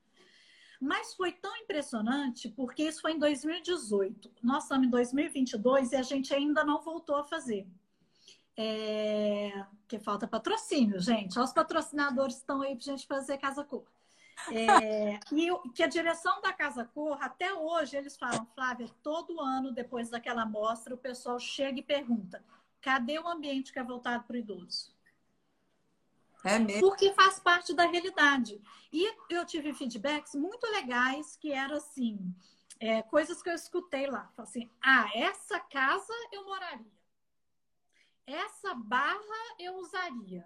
Mas foi tão impressionante porque isso foi em 2018. Nós estamos em 2022 e a gente ainda não voltou a fazer. É... Que falta patrocínio, gente. Os patrocinadores estão aí para gente fazer Casa Cor. É, e que a direção da Casa Cor, até hoje, eles falam, Flávia, todo ano, depois daquela mostra, o pessoal chega e pergunta: cadê o ambiente que é voltado para o idoso? É mesmo? Porque faz parte da realidade. E eu tive feedbacks muito legais que eram assim, é, coisas que eu escutei lá. Assim, ah, essa casa eu moraria. Essa barra eu usaria.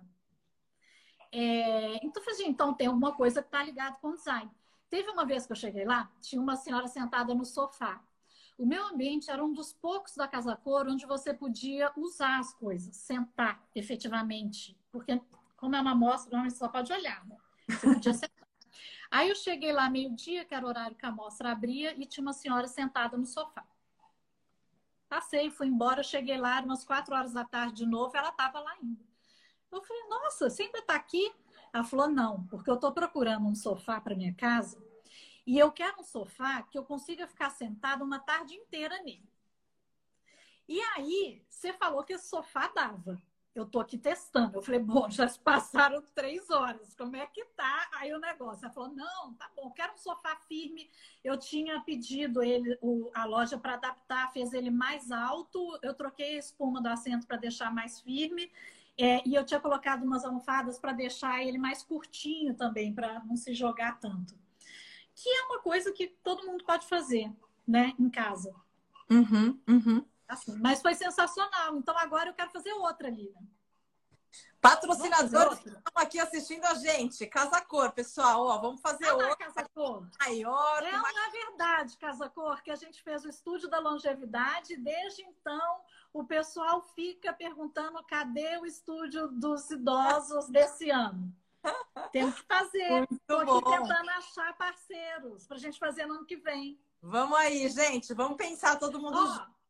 É, então, assim, então tem alguma coisa que está ligada com design. Teve uma vez que eu cheguei lá, tinha uma senhora sentada no sofá. O meu ambiente era um dos poucos da Casa Cor onde você podia usar as coisas, sentar efetivamente. Porque, como é uma amostra, você só pode olhar, né? Você podia (laughs) sentar. Aí eu cheguei lá meio-dia, que era o horário que a amostra abria, e tinha uma senhora sentada no sofá. Passei, fui embora, cheguei lá, umas quatro horas da tarde de novo, ela estava lá ainda. Eu falei, nossa, ainda está aqui? Ela falou, não, porque eu estou procurando um sofá para minha casa e eu quero um sofá que eu consiga ficar sentada uma tarde inteira nele. E aí, você falou que esse sofá dava. eu tô aqui testando. Eu falei, bom, já passaram três horas, como é que tá aí o negócio? Ela falou, não, tá bom, quero um sofá firme. Eu tinha pedido ele, o, a loja para adaptar, fez ele mais alto, eu troquei a espuma do assento para deixar mais firme. É, e eu tinha colocado umas almofadas para deixar ele mais curtinho também, para não se jogar tanto. Que é uma coisa que todo mundo pode fazer, né, em casa. Uhum, uhum. Assim, mas foi sensacional. Então agora eu quero fazer outra, Lina. Patrocinadores que estão aqui assistindo a gente. Casa Cor, pessoal. Ó, vamos fazer ah, outra. Casa Cor. Maior. É, mais... na verdade, Casa Cor, que a gente fez o estúdio da longevidade. Desde então, o pessoal fica perguntando cadê o estúdio dos idosos desse ano. (laughs) Temos que fazer. Estou aqui tentando achar parceiros para a gente fazer no ano que vem. Vamos aí, gente. Vamos pensar todo mundo junto.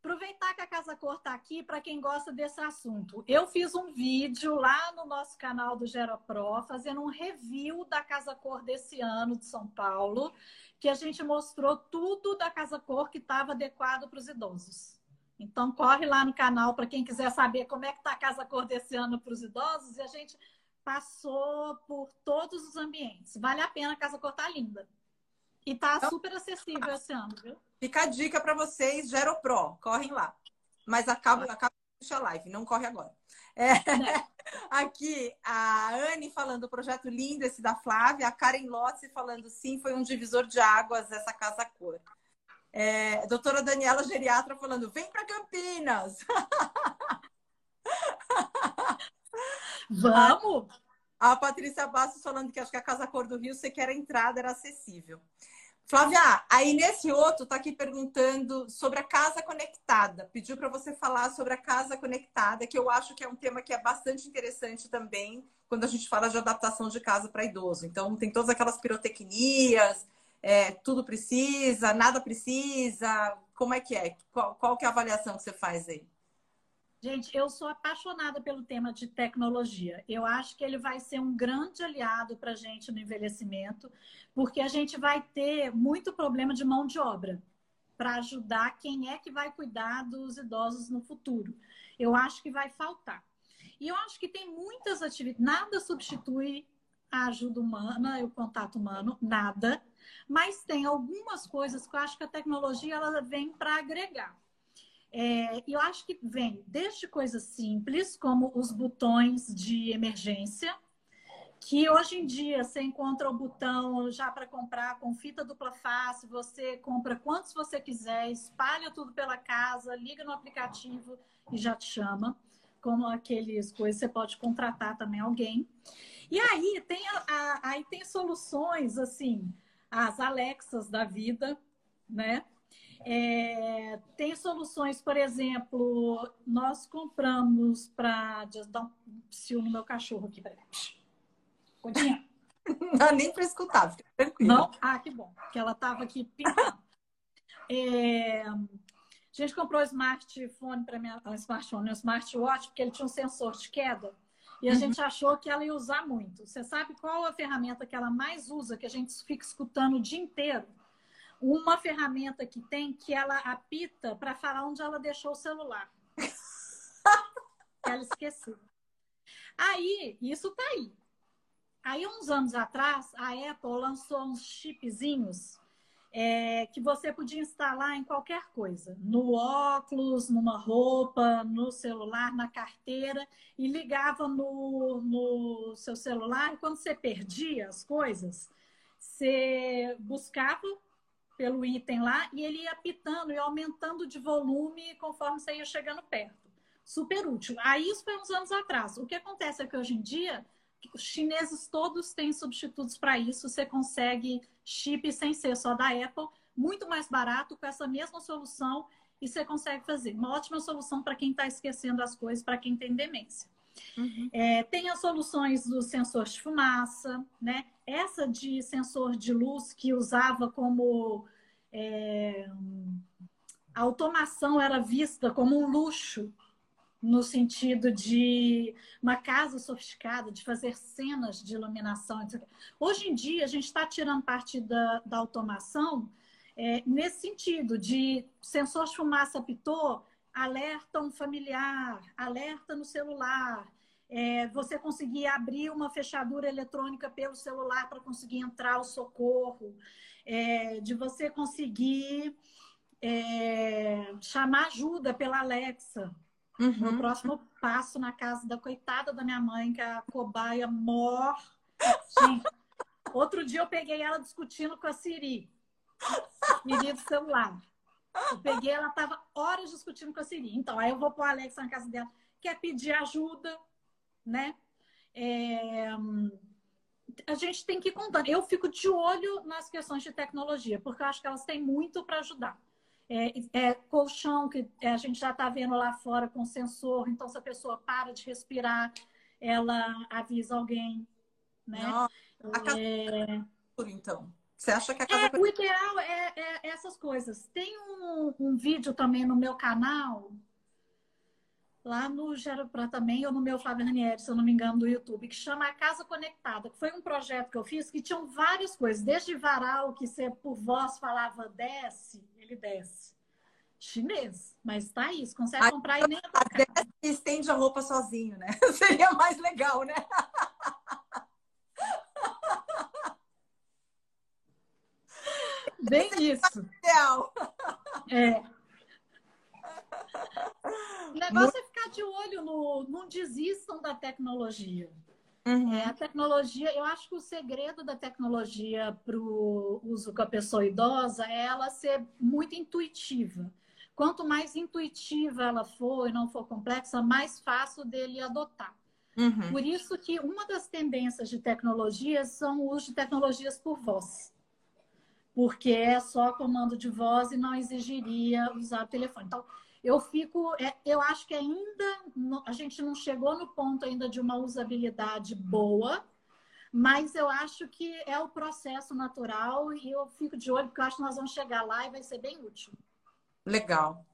Aproveitar que a Casa Cor está aqui para quem gosta desse assunto. Eu fiz um vídeo lá no nosso canal do GeraPro, fazendo um review da Casa Cor desse ano de São Paulo, que a gente mostrou tudo da Casa Cor que estava adequado para os idosos. Então, corre lá no canal para quem quiser saber como é que está a Casa Cor desse ano para os idosos. E a gente passou por todos os ambientes. Vale a pena, a Casa Cor tá linda. E tá então, super acessível esse ano, viu? Fica a dica para vocês, Geropro, correm lá. Mas acaba, acaba a live, não corre agora. É, (laughs) aqui, a Anne falando, projeto lindo esse da Flávia, a Karen Lotzi falando, sim, foi um divisor de águas essa casa cor. É, doutora Daniela Geriatra falando, vem para Campinas! (laughs) Vamos! A, a Patrícia Bastos falando que acho que a Casa Cor do Rio, você quer a entrada, era acessível. Flávia, aí nesse outro tá aqui perguntando sobre a casa conectada. Pediu para você falar sobre a casa conectada, que eu acho que é um tema que é bastante interessante também quando a gente fala de adaptação de casa para idoso. Então tem todas aquelas pirotecnias, é, tudo precisa, nada precisa. Como é que é? Qual, qual que é a avaliação que você faz aí? Gente, eu sou apaixonada pelo tema de tecnologia. Eu acho que ele vai ser um grande aliado para a gente no envelhecimento, porque a gente vai ter muito problema de mão de obra para ajudar quem é que vai cuidar dos idosos no futuro. Eu acho que vai faltar. E eu acho que tem muitas atividades, nada substitui a ajuda humana, o contato humano, nada. Mas tem algumas coisas que eu acho que a tecnologia ela vem para agregar. É, eu acho que vem desde coisas simples, como os botões de emergência, que hoje em dia você encontra o botão já para comprar com fita dupla face, você compra quantos você quiser, espalha tudo pela casa, liga no aplicativo e já te chama. Como aqueles coisas, você pode contratar também alguém. E aí tem, a, a, aí tem soluções assim, as Alexas da vida, né? É, tem soluções, por exemplo, nós compramos para. Dar um psiu no meu cachorro aqui, peraí. Continha. (laughs) Não nem para escutar, fica tranquilo. Não? Ah, que bom, que ela estava aqui pintando. É, a gente comprou o smartphone para minha. Um smartphone, um smartwatch, porque ele tinha um sensor de queda. E a uhum. gente achou que ela ia usar muito. Você sabe qual a ferramenta que ela mais usa, que a gente fica escutando o dia inteiro? uma ferramenta que tem que ela apita para falar onde ela deixou o celular. ela esqueceu. Aí, isso tá aí. Aí, uns anos atrás, a Apple lançou uns chipzinhos é, que você podia instalar em qualquer coisa. No óculos, numa roupa, no celular, na carteira. E ligava no, no seu celular. E quando você perdia as coisas, você buscava pelo item lá e ele ia apitando e aumentando de volume conforme você ia chegando perto. Super útil. Aí isso foi uns anos atrás. O que acontece é que hoje em dia os chineses todos têm substitutos para isso. Você consegue chip sem ser só da Apple, muito mais barato com essa mesma solução e você consegue fazer. Uma ótima solução para quem está esquecendo as coisas, para quem tem demência. Uhum. É, tem as soluções do sensor de fumaça, né? Essa de sensor de luz que usava como é, a automação era vista como um luxo no sentido de uma casa sofisticada, de fazer cenas de iluminação. Etc. Hoje em dia, a gente está tirando parte da, da automação é, nesse sentido, de sensor de fumaça apitou, alerta um familiar, alerta no celular, é, você conseguir abrir uma fechadura eletrônica pelo celular para conseguir entrar o socorro, é, de você conseguir é, chamar ajuda pela Alexa. Uhum. Próximo passo na casa da coitada da minha mãe, que é a cobaia mor. outro dia eu peguei ela discutindo com a Siri, Siri do celular. Eu peguei, ela estava horas discutindo com a Siri. Então, aí eu vou pôr a Alexa na casa dela, quer pedir ajuda, né? É, a gente tem que contar. Eu fico de olho nas questões de tecnologia, porque eu acho que elas têm muito para ajudar. É, é, colchão que a gente já está vendo lá fora com sensor, então se a pessoa para de respirar, ela avisa alguém, né? Não, a é... então. Você acha que a casa... É, o ideal é, é, essas coisas. Tem um, um vídeo também no meu canal lá no Gero Pra também, ou no meu Flávio Ranieri, se eu não me engano, do YouTube, que chama A Casa Conectada, que foi um projeto que eu fiz que tinham várias coisas, desde varal, que você por voz falava desce, desce. Chinês, mas tá isso, consegue a, comprar e nem a estende a roupa sozinho, né? (laughs) Seria mais legal, né? (laughs) Bem isso. Ideal. É. (laughs) O negócio é ficar de olho no. Não desistam da tecnologia. Uhum. É, a tecnologia, eu acho que o segredo da tecnologia para o uso com a pessoa idosa é ela ser muito intuitiva. Quanto mais intuitiva ela for e não for complexa, mais fácil dele adotar. Uhum. Por isso que uma das tendências de tecnologias são o uso de tecnologias por voz. Porque é só comando de voz e não exigiria usar o telefone. Então, eu fico, é, eu acho que ainda a gente não chegou no ponto ainda de uma usabilidade boa, mas eu acho que é o processo natural e eu fico de olho porque eu acho que nós vamos chegar lá e vai ser bem útil. Legal.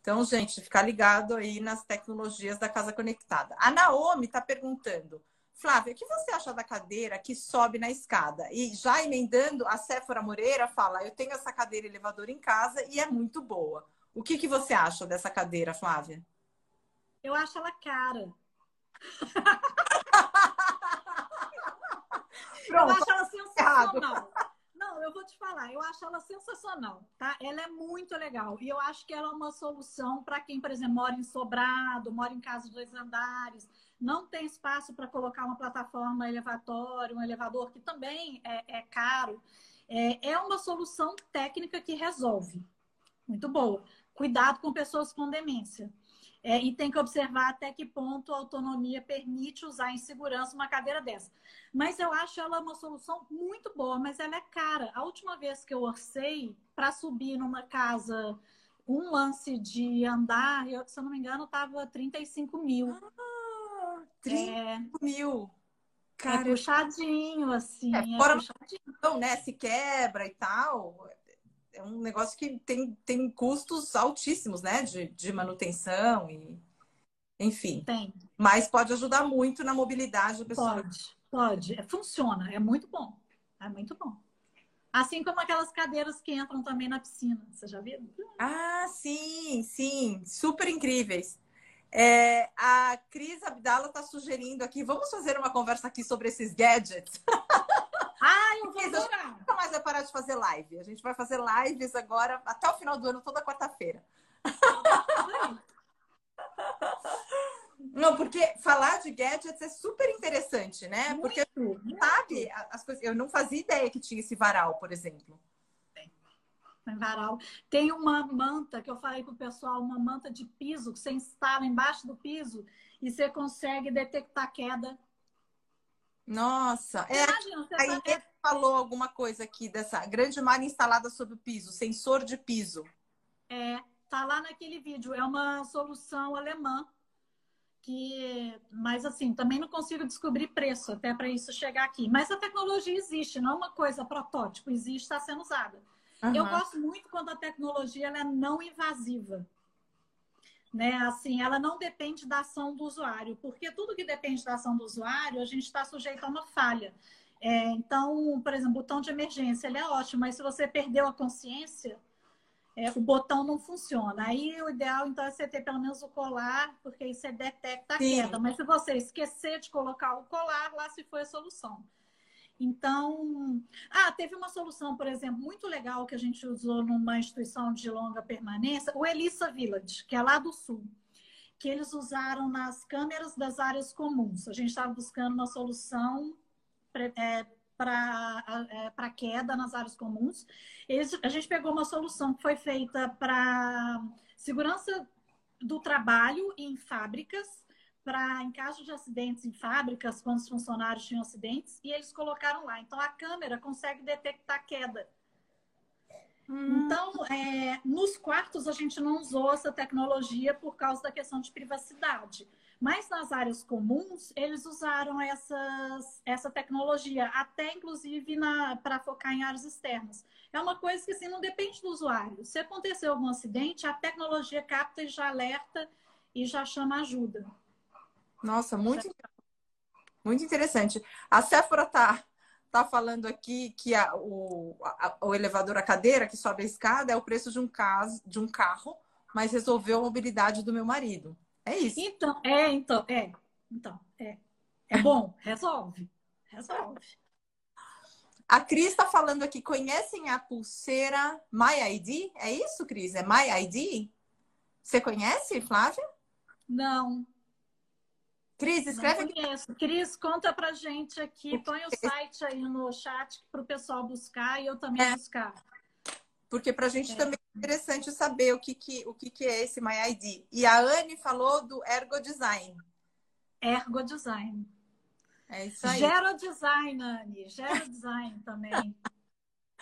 Então, gente, ficar ligado aí nas tecnologias da casa conectada. A Naomi está perguntando, Flávia, o que você acha da cadeira que sobe na escada? E já emendando, a Séfora Moreira fala: eu tenho essa cadeira elevador em casa e é muito boa. O que, que você acha dessa cadeira, Flávia? Eu acho ela cara. (laughs) eu acho ela sensacional. Não, eu vou te falar, eu acho ela sensacional, tá? Ela é muito legal. E eu acho que ela é uma solução para quem, por exemplo, mora em sobrado, mora em casa de dois andares, não tem espaço para colocar uma plataforma elevatória, um elevador, que também é, é caro. É, é uma solução técnica que resolve. Muito boa cuidado com pessoas com demência. É, e tem que observar até que ponto a autonomia permite usar em segurança uma cadeira dessa. Mas eu acho ela uma solução muito boa, mas ela é cara. A última vez que eu orcei para subir numa casa, um lance de andar, eu, se eu não me engano, estava 35 mil. Ah, 30 é, mil! É cara, é puxadinho, assim. É, é fora é puxadinho. Então, né? Se quebra e tal é um negócio que tem, tem custos altíssimos, né? De, de manutenção e enfim. Tem. Mas pode ajudar muito na mobilidade do pessoal. Pode, pode. É, funciona, é muito bom. É muito bom. Assim como aquelas cadeiras que entram também na piscina. Você já viu? Ah, sim, sim. Super incríveis. É, a Cris Abdala está sugerindo aqui, vamos fazer uma conversa aqui sobre esses gadgets. (laughs) Ah, eu vou adorar. Nunca mais vai parar de fazer live. A gente vai fazer lives agora até o final do ano, toda quarta-feira. Não, porque falar de gadgets é super interessante, né? Muito, porque muito. sabe as coisas. Eu não fazia ideia que tinha esse varal, por exemplo. Tem. Tem varal. Tem uma manta que eu falei pro pessoal, uma manta de piso que você instala embaixo do piso e você consegue detectar queda nossa, é, aí ele falou alguma coisa aqui dessa grande malha instalada sob o piso, sensor de piso. É, tá lá naquele vídeo, é uma solução alemã que, mas assim, também não consigo descobrir preço até para isso chegar aqui. Mas a tecnologia existe, não é uma coisa protótipo, existe, está sendo usada. Uhum. Eu gosto muito quando a tecnologia é não invasiva né? Assim, ela não depende da ação do usuário, porque tudo que depende da ação do usuário, a gente está sujeito a uma falha. É, então, por exemplo, botão de emergência, ele é ótimo, mas se você perdeu a consciência, é, o botão não funciona. Aí o ideal, então, é você ter pelo menos o colar, porque aí você detecta a Sim. queda. Mas se você esquecer de colocar o colar, lá se foi a solução. Então, ah, teve uma solução, por exemplo, muito legal que a gente usou numa instituição de longa permanência, o Elissa Village, que é lá do sul, que eles usaram nas câmeras das áreas comuns. A gente estava buscando uma solução é, para é, queda nas áreas comuns. Eles, a gente pegou uma solução que foi feita para segurança do trabalho em fábricas, para em caso de acidentes em fábricas, quando os funcionários tinham acidentes, e eles colocaram lá. Então a câmera consegue detectar queda. Hum. Então, é, nos quartos a gente não usou essa tecnologia por causa da questão de privacidade. Mas nas áreas comuns, eles usaram essas, essa tecnologia, até inclusive para focar em áreas externas. É uma coisa que assim, não depende do usuário. Se acontecer algum acidente, a tecnologia capta e já alerta e já chama ajuda. Nossa, muito, muito interessante. A Sephora está tá falando aqui que a, o, a, o elevador, a cadeira que sobe a escada é o preço de um, caso, de um carro, mas resolveu a mobilidade do meu marido. É isso. Então, é, então, é. Então, é. É bom, (laughs) resolve. Resolve. A Cris está falando aqui, conhecem a pulseira MyID? É isso, Cris? É MyID? Você conhece, Flávia? Não. Cris, escreve conheço. Cris, conta pra gente aqui, põe o site aí no chat para o pessoal buscar e eu também é. buscar. Porque para a gente é. também é interessante saber o que, que, o que, que é esse MyID. E a Anne falou do Ergo Design. Ergo Design. É isso aí. Gero Design, Anne. Gero Design também.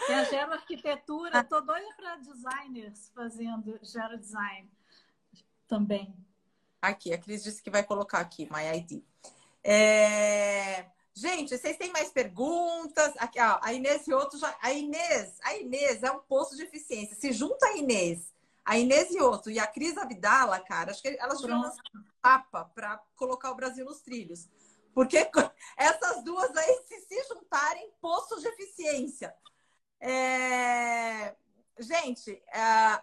É a Gero Arquitetura. Estou doida para designers fazendo Gero Design também. Aqui, a Cris disse que vai colocar aqui, MyID. É... Gente, vocês têm mais perguntas? Aqui, ó, a Inês e outros já. A Inês, a Inês é um poço de eficiência. Se junta a Inês, a Inês e outro e a Cris Abdala, cara, acho que elas tiveram uma tapa para colocar o Brasil nos trilhos. Porque (laughs) essas duas aí, se se juntarem, poços de eficiência. É... Gente, é...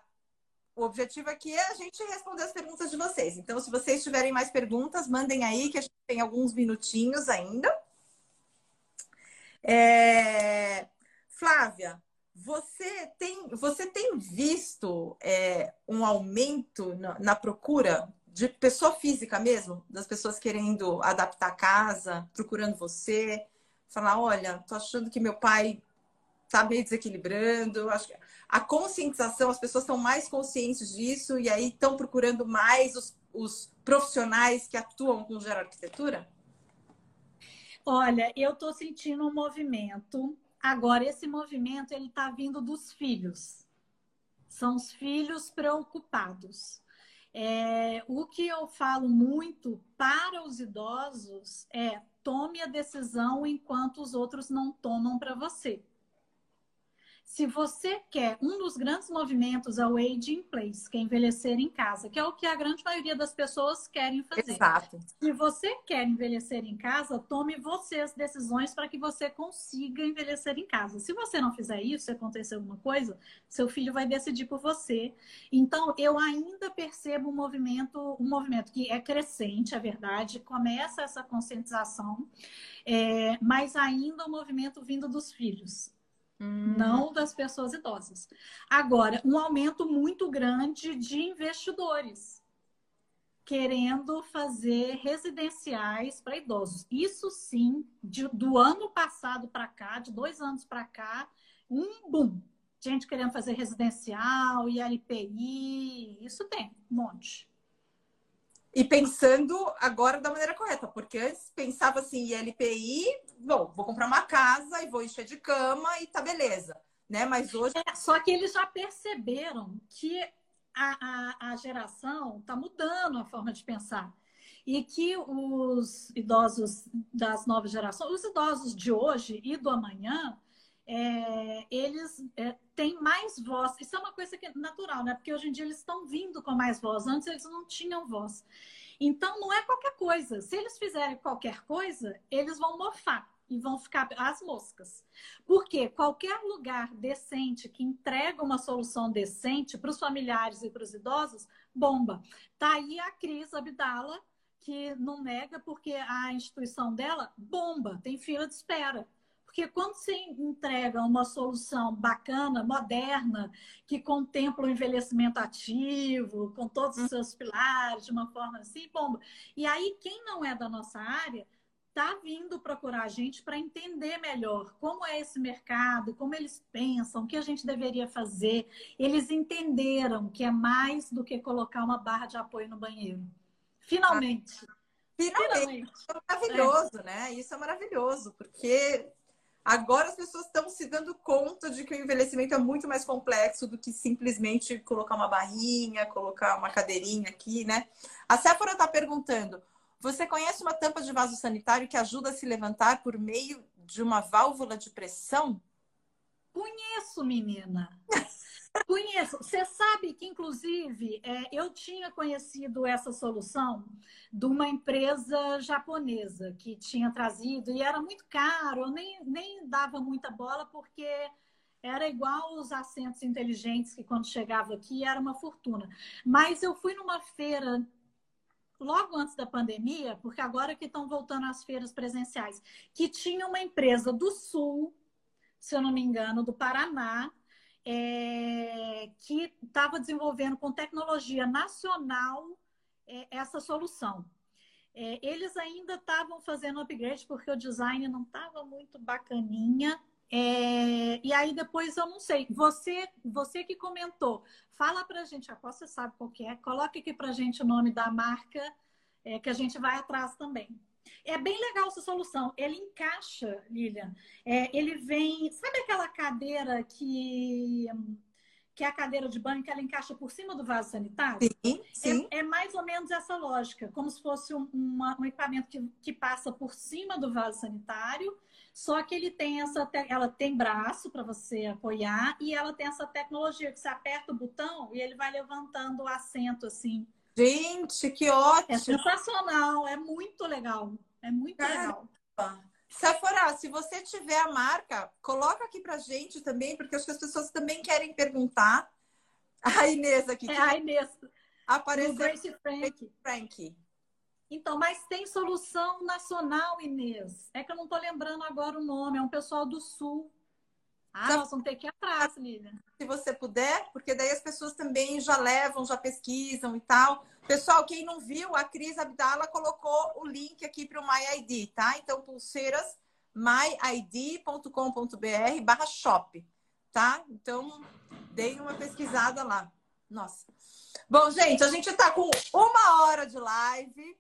o objetivo aqui é a gente responder as perguntas de vocês. Então, se vocês tiverem mais perguntas, mandem aí, que a gente tem alguns minutinhos ainda. É... Flávia, você tem, você tem visto é, um aumento na, na, procura de pessoa física mesmo, das pessoas querendo adaptar a casa, procurando você, falar, olha, tô achando que meu pai tá meio desequilibrando. Acho que a conscientização, as pessoas estão mais conscientes disso e aí estão procurando mais os, os profissionais que atuam com geroarquitetura? Olha, eu estou sentindo um movimento. Agora, esse movimento ele está vindo dos filhos. São os filhos preocupados. É, o que eu falo muito para os idosos é tome a decisão enquanto os outros não tomam para você. Se você quer, um dos grandes movimentos é o age in place, que é envelhecer em casa, que é o que a grande maioria das pessoas querem fazer. Exato. Se você quer envelhecer em casa, tome você as decisões para que você consiga envelhecer em casa. Se você não fizer isso, se acontecer alguma coisa, seu filho vai decidir por você. Então, eu ainda percebo um movimento, um movimento que é crescente, é verdade, começa essa conscientização, é, mas ainda um movimento vindo dos filhos Hum. não das pessoas idosas. Agora, um aumento muito grande de investidores querendo fazer residenciais para idosos. Isso sim, de, do ano passado para cá, de dois anos para cá, um boom. Gente querendo fazer residencial, ILPI, isso tem, um monte. E pensando agora da maneira correta, porque antes pensava assim, LPI, bom, vou comprar uma casa e vou encher de cama e tá beleza, né? Mas hoje. É, só que eles já perceberam que a, a, a geração está mudando a forma de pensar. E que os idosos das novas gerações, os idosos de hoje e do amanhã, é, eles é, têm mais voz. Isso é uma coisa que é natural, né? Porque hoje em dia eles estão vindo com mais voz. Antes eles não tinham voz. Então não é qualquer coisa. Se eles fizerem qualquer coisa, eles vão mofar. e vão ficar as moscas. Porque qualquer lugar decente que entrega uma solução decente para os familiares e para os idosos, bomba. Tá aí a Cris Abdala, que não nega porque a instituição dela bomba, tem fila de espera. Porque quando você entrega uma solução bacana, moderna, que contempla o envelhecimento ativo, com todos os seus pilares, de uma forma assim, bomba. E aí, quem não é da nossa área, está vindo procurar a gente para entender melhor como é esse mercado, como eles pensam, o que a gente deveria fazer. Eles entenderam que é mais do que colocar uma barra de apoio no banheiro. Finalmente. Finalmente. Finalmente. Isso é maravilhoso, é. né? Isso é maravilhoso, porque Agora as pessoas estão se dando conta de que o envelhecimento é muito mais complexo do que simplesmente colocar uma barrinha, colocar uma cadeirinha aqui, né? A Séfora está perguntando: você conhece uma tampa de vaso sanitário que ajuda a se levantar por meio de uma válvula de pressão? Conheço, menina. (laughs) Conheço. Você sabe que, inclusive, é, eu tinha conhecido essa solução de uma empresa japonesa que tinha trazido e era muito caro. Eu nem, nem dava muita bola porque era igual os assentos inteligentes que, quando chegava aqui, era uma fortuna. Mas eu fui numa feira logo antes da pandemia, porque agora que estão voltando às feiras presenciais, que tinha uma empresa do Sul, se eu não me engano, do Paraná, é, que estava desenvolvendo com tecnologia nacional é, essa solução. É, eles ainda estavam fazendo upgrade porque o design não estava muito bacaninha. É, e aí depois eu não sei. Você, você que comentou, fala para a gente. Aposto você sabe qual é. Coloque aqui para a gente o nome da marca é, que a gente vai atrás também. É bem legal essa solução. Ele encaixa, Lilian. É, ele vem. Sabe aquela cadeira que. Que é a cadeira de banho que ela encaixa por cima do vaso sanitário? Sim, sim. É, é mais ou menos essa lógica, como se fosse um, uma, um equipamento que, que passa por cima do vaso sanitário, só que ele tem essa, ela tem braço para você apoiar e ela tem essa tecnologia que você aperta o botão e ele vai levantando o assento assim Gente, que ótimo! É sensacional, é muito legal. É muito Caramba. legal. Sephora, se você tiver a marca, coloca aqui pra gente também, porque acho que as pessoas também querem perguntar. A Inês aqui. É a Inês. Apareceu. Grace Frank. Frank. Então, mas tem solução nacional, Inês. É que eu não tô lembrando agora o nome. É um pessoal do Sul. Ah, já... nós vamos ter que ir atrás, Lívia. Se você puder, porque daí as pessoas também já levam, já pesquisam e tal. Pessoal, quem não viu, a Cris Abdala colocou o link aqui para o MyID, tá? Então, pulseiras myid.com.br barra shop, tá? Então, dei uma pesquisada lá. Nossa. Bom, gente, a gente está com uma hora de live.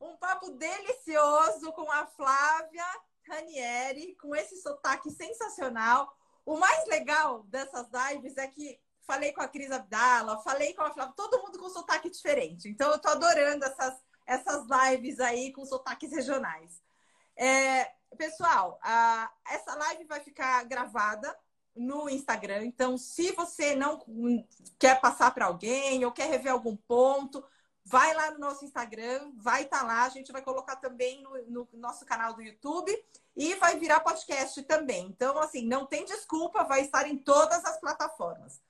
Um papo delicioso com a Flávia Ranieri, com esse sotaque sensacional. O mais legal dessas lives é que falei com a Cris Abdala, falei com a Flávia, todo mundo com sotaque diferente. Então, eu tô adorando essas, essas lives aí com sotaques regionais. É, pessoal, a, essa live vai ficar gravada no Instagram. Então, se você não quer passar para alguém ou quer rever algum ponto, vai lá no nosso Instagram, vai estar tá lá. A gente vai colocar também no, no, nosso canal do YouTube e vai virar podcast também. Então, assim, não tem desculpa, vai estar em todas as plataformas.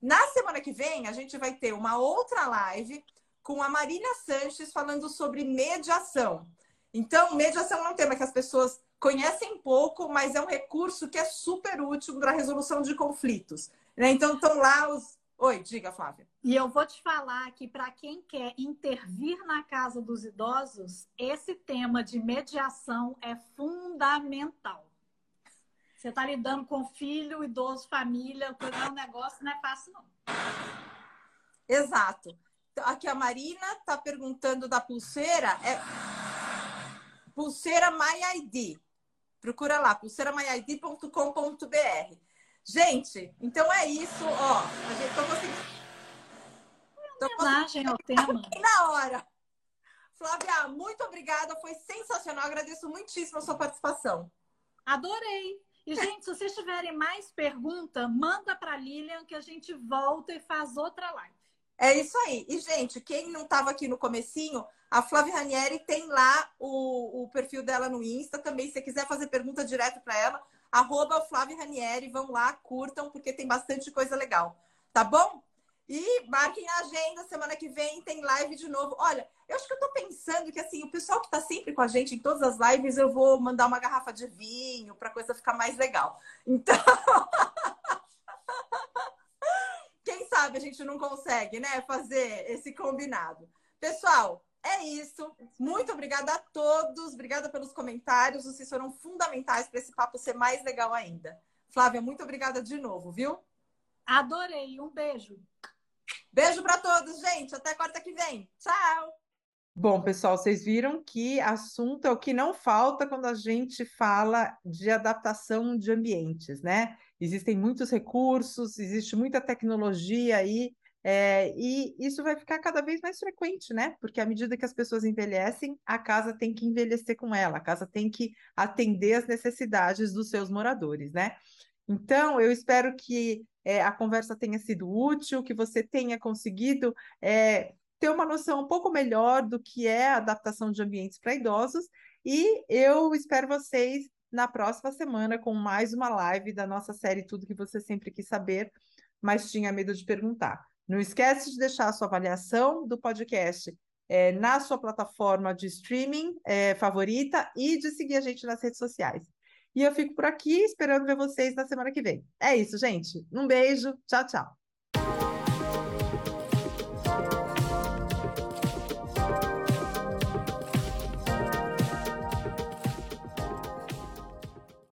Na semana que vem, a gente vai ter uma outra live com a Marina Sanches falando sobre mediação. Então, mediação é um tema que as pessoas conhecem pouco, mas é um recurso que é super útil para a resolução de conflitos. Né? Então, estão lá os, Oi, diga, Flávia. E eu vou te falar que para quem quer intervir na casa dos idosos, esse tema de mediação é fundamental. Você está lidando com filho, idoso, família, é um negócio não é fácil, não. Exato. Aqui a Marina está perguntando da pulseira. É pulseira MyID. Procura lá, pulseiramyid.com.br. Gente, então é isso, ó. A gente tô conseguindo. Tô conseguindo... ao tema. Na hora. Flávia, muito obrigada. Foi sensacional. Agradeço muitíssimo a sua participação. Adorei. E, gente, se vocês tiverem mais perguntas, manda para Lilian que a gente volta e faz outra live. É isso aí. E, gente, quem não estava aqui no comecinho, a Flávia Ranieri tem lá o, o perfil dela no Insta também. Se você quiser fazer pergunta direto para ela, arroba Flávia Ranieri, vão lá, curtam, porque tem bastante coisa legal. Tá bom? E marquem a agenda, semana que vem tem live de novo. Olha, eu acho que eu tô pensando que assim, o pessoal que tá sempre com a gente em todas as lives, eu vou mandar uma garrafa de vinho para a coisa ficar mais legal. Então, (laughs) quem sabe a gente não consegue, né, fazer esse combinado. Pessoal, é isso. Muito obrigada a todos. Obrigada pelos comentários. Vocês foram fundamentais para esse papo ser mais legal ainda. Flávia, muito obrigada de novo, viu? Adorei. Um beijo. Beijo para todos, gente. Até quarta que vem. Tchau. Bom, pessoal, vocês viram que assunto é o que não falta quando a gente fala de adaptação de ambientes, né? Existem muitos recursos, existe muita tecnologia aí, é, e isso vai ficar cada vez mais frequente, né? Porque à medida que as pessoas envelhecem, a casa tem que envelhecer com ela, a casa tem que atender as necessidades dos seus moradores, né? Então, eu espero que é, a conversa tenha sido útil, que você tenha conseguido é, ter uma noção um pouco melhor do que é a adaptação de ambientes para idosos. E eu espero vocês na próxima semana com mais uma live da nossa série Tudo que você sempre quis saber, mas tinha medo de perguntar. Não esquece de deixar a sua avaliação do podcast é, na sua plataforma de streaming é, favorita e de seguir a gente nas redes sociais. E eu fico por aqui esperando ver vocês na semana que vem. É isso, gente. Um beijo. Tchau, tchau.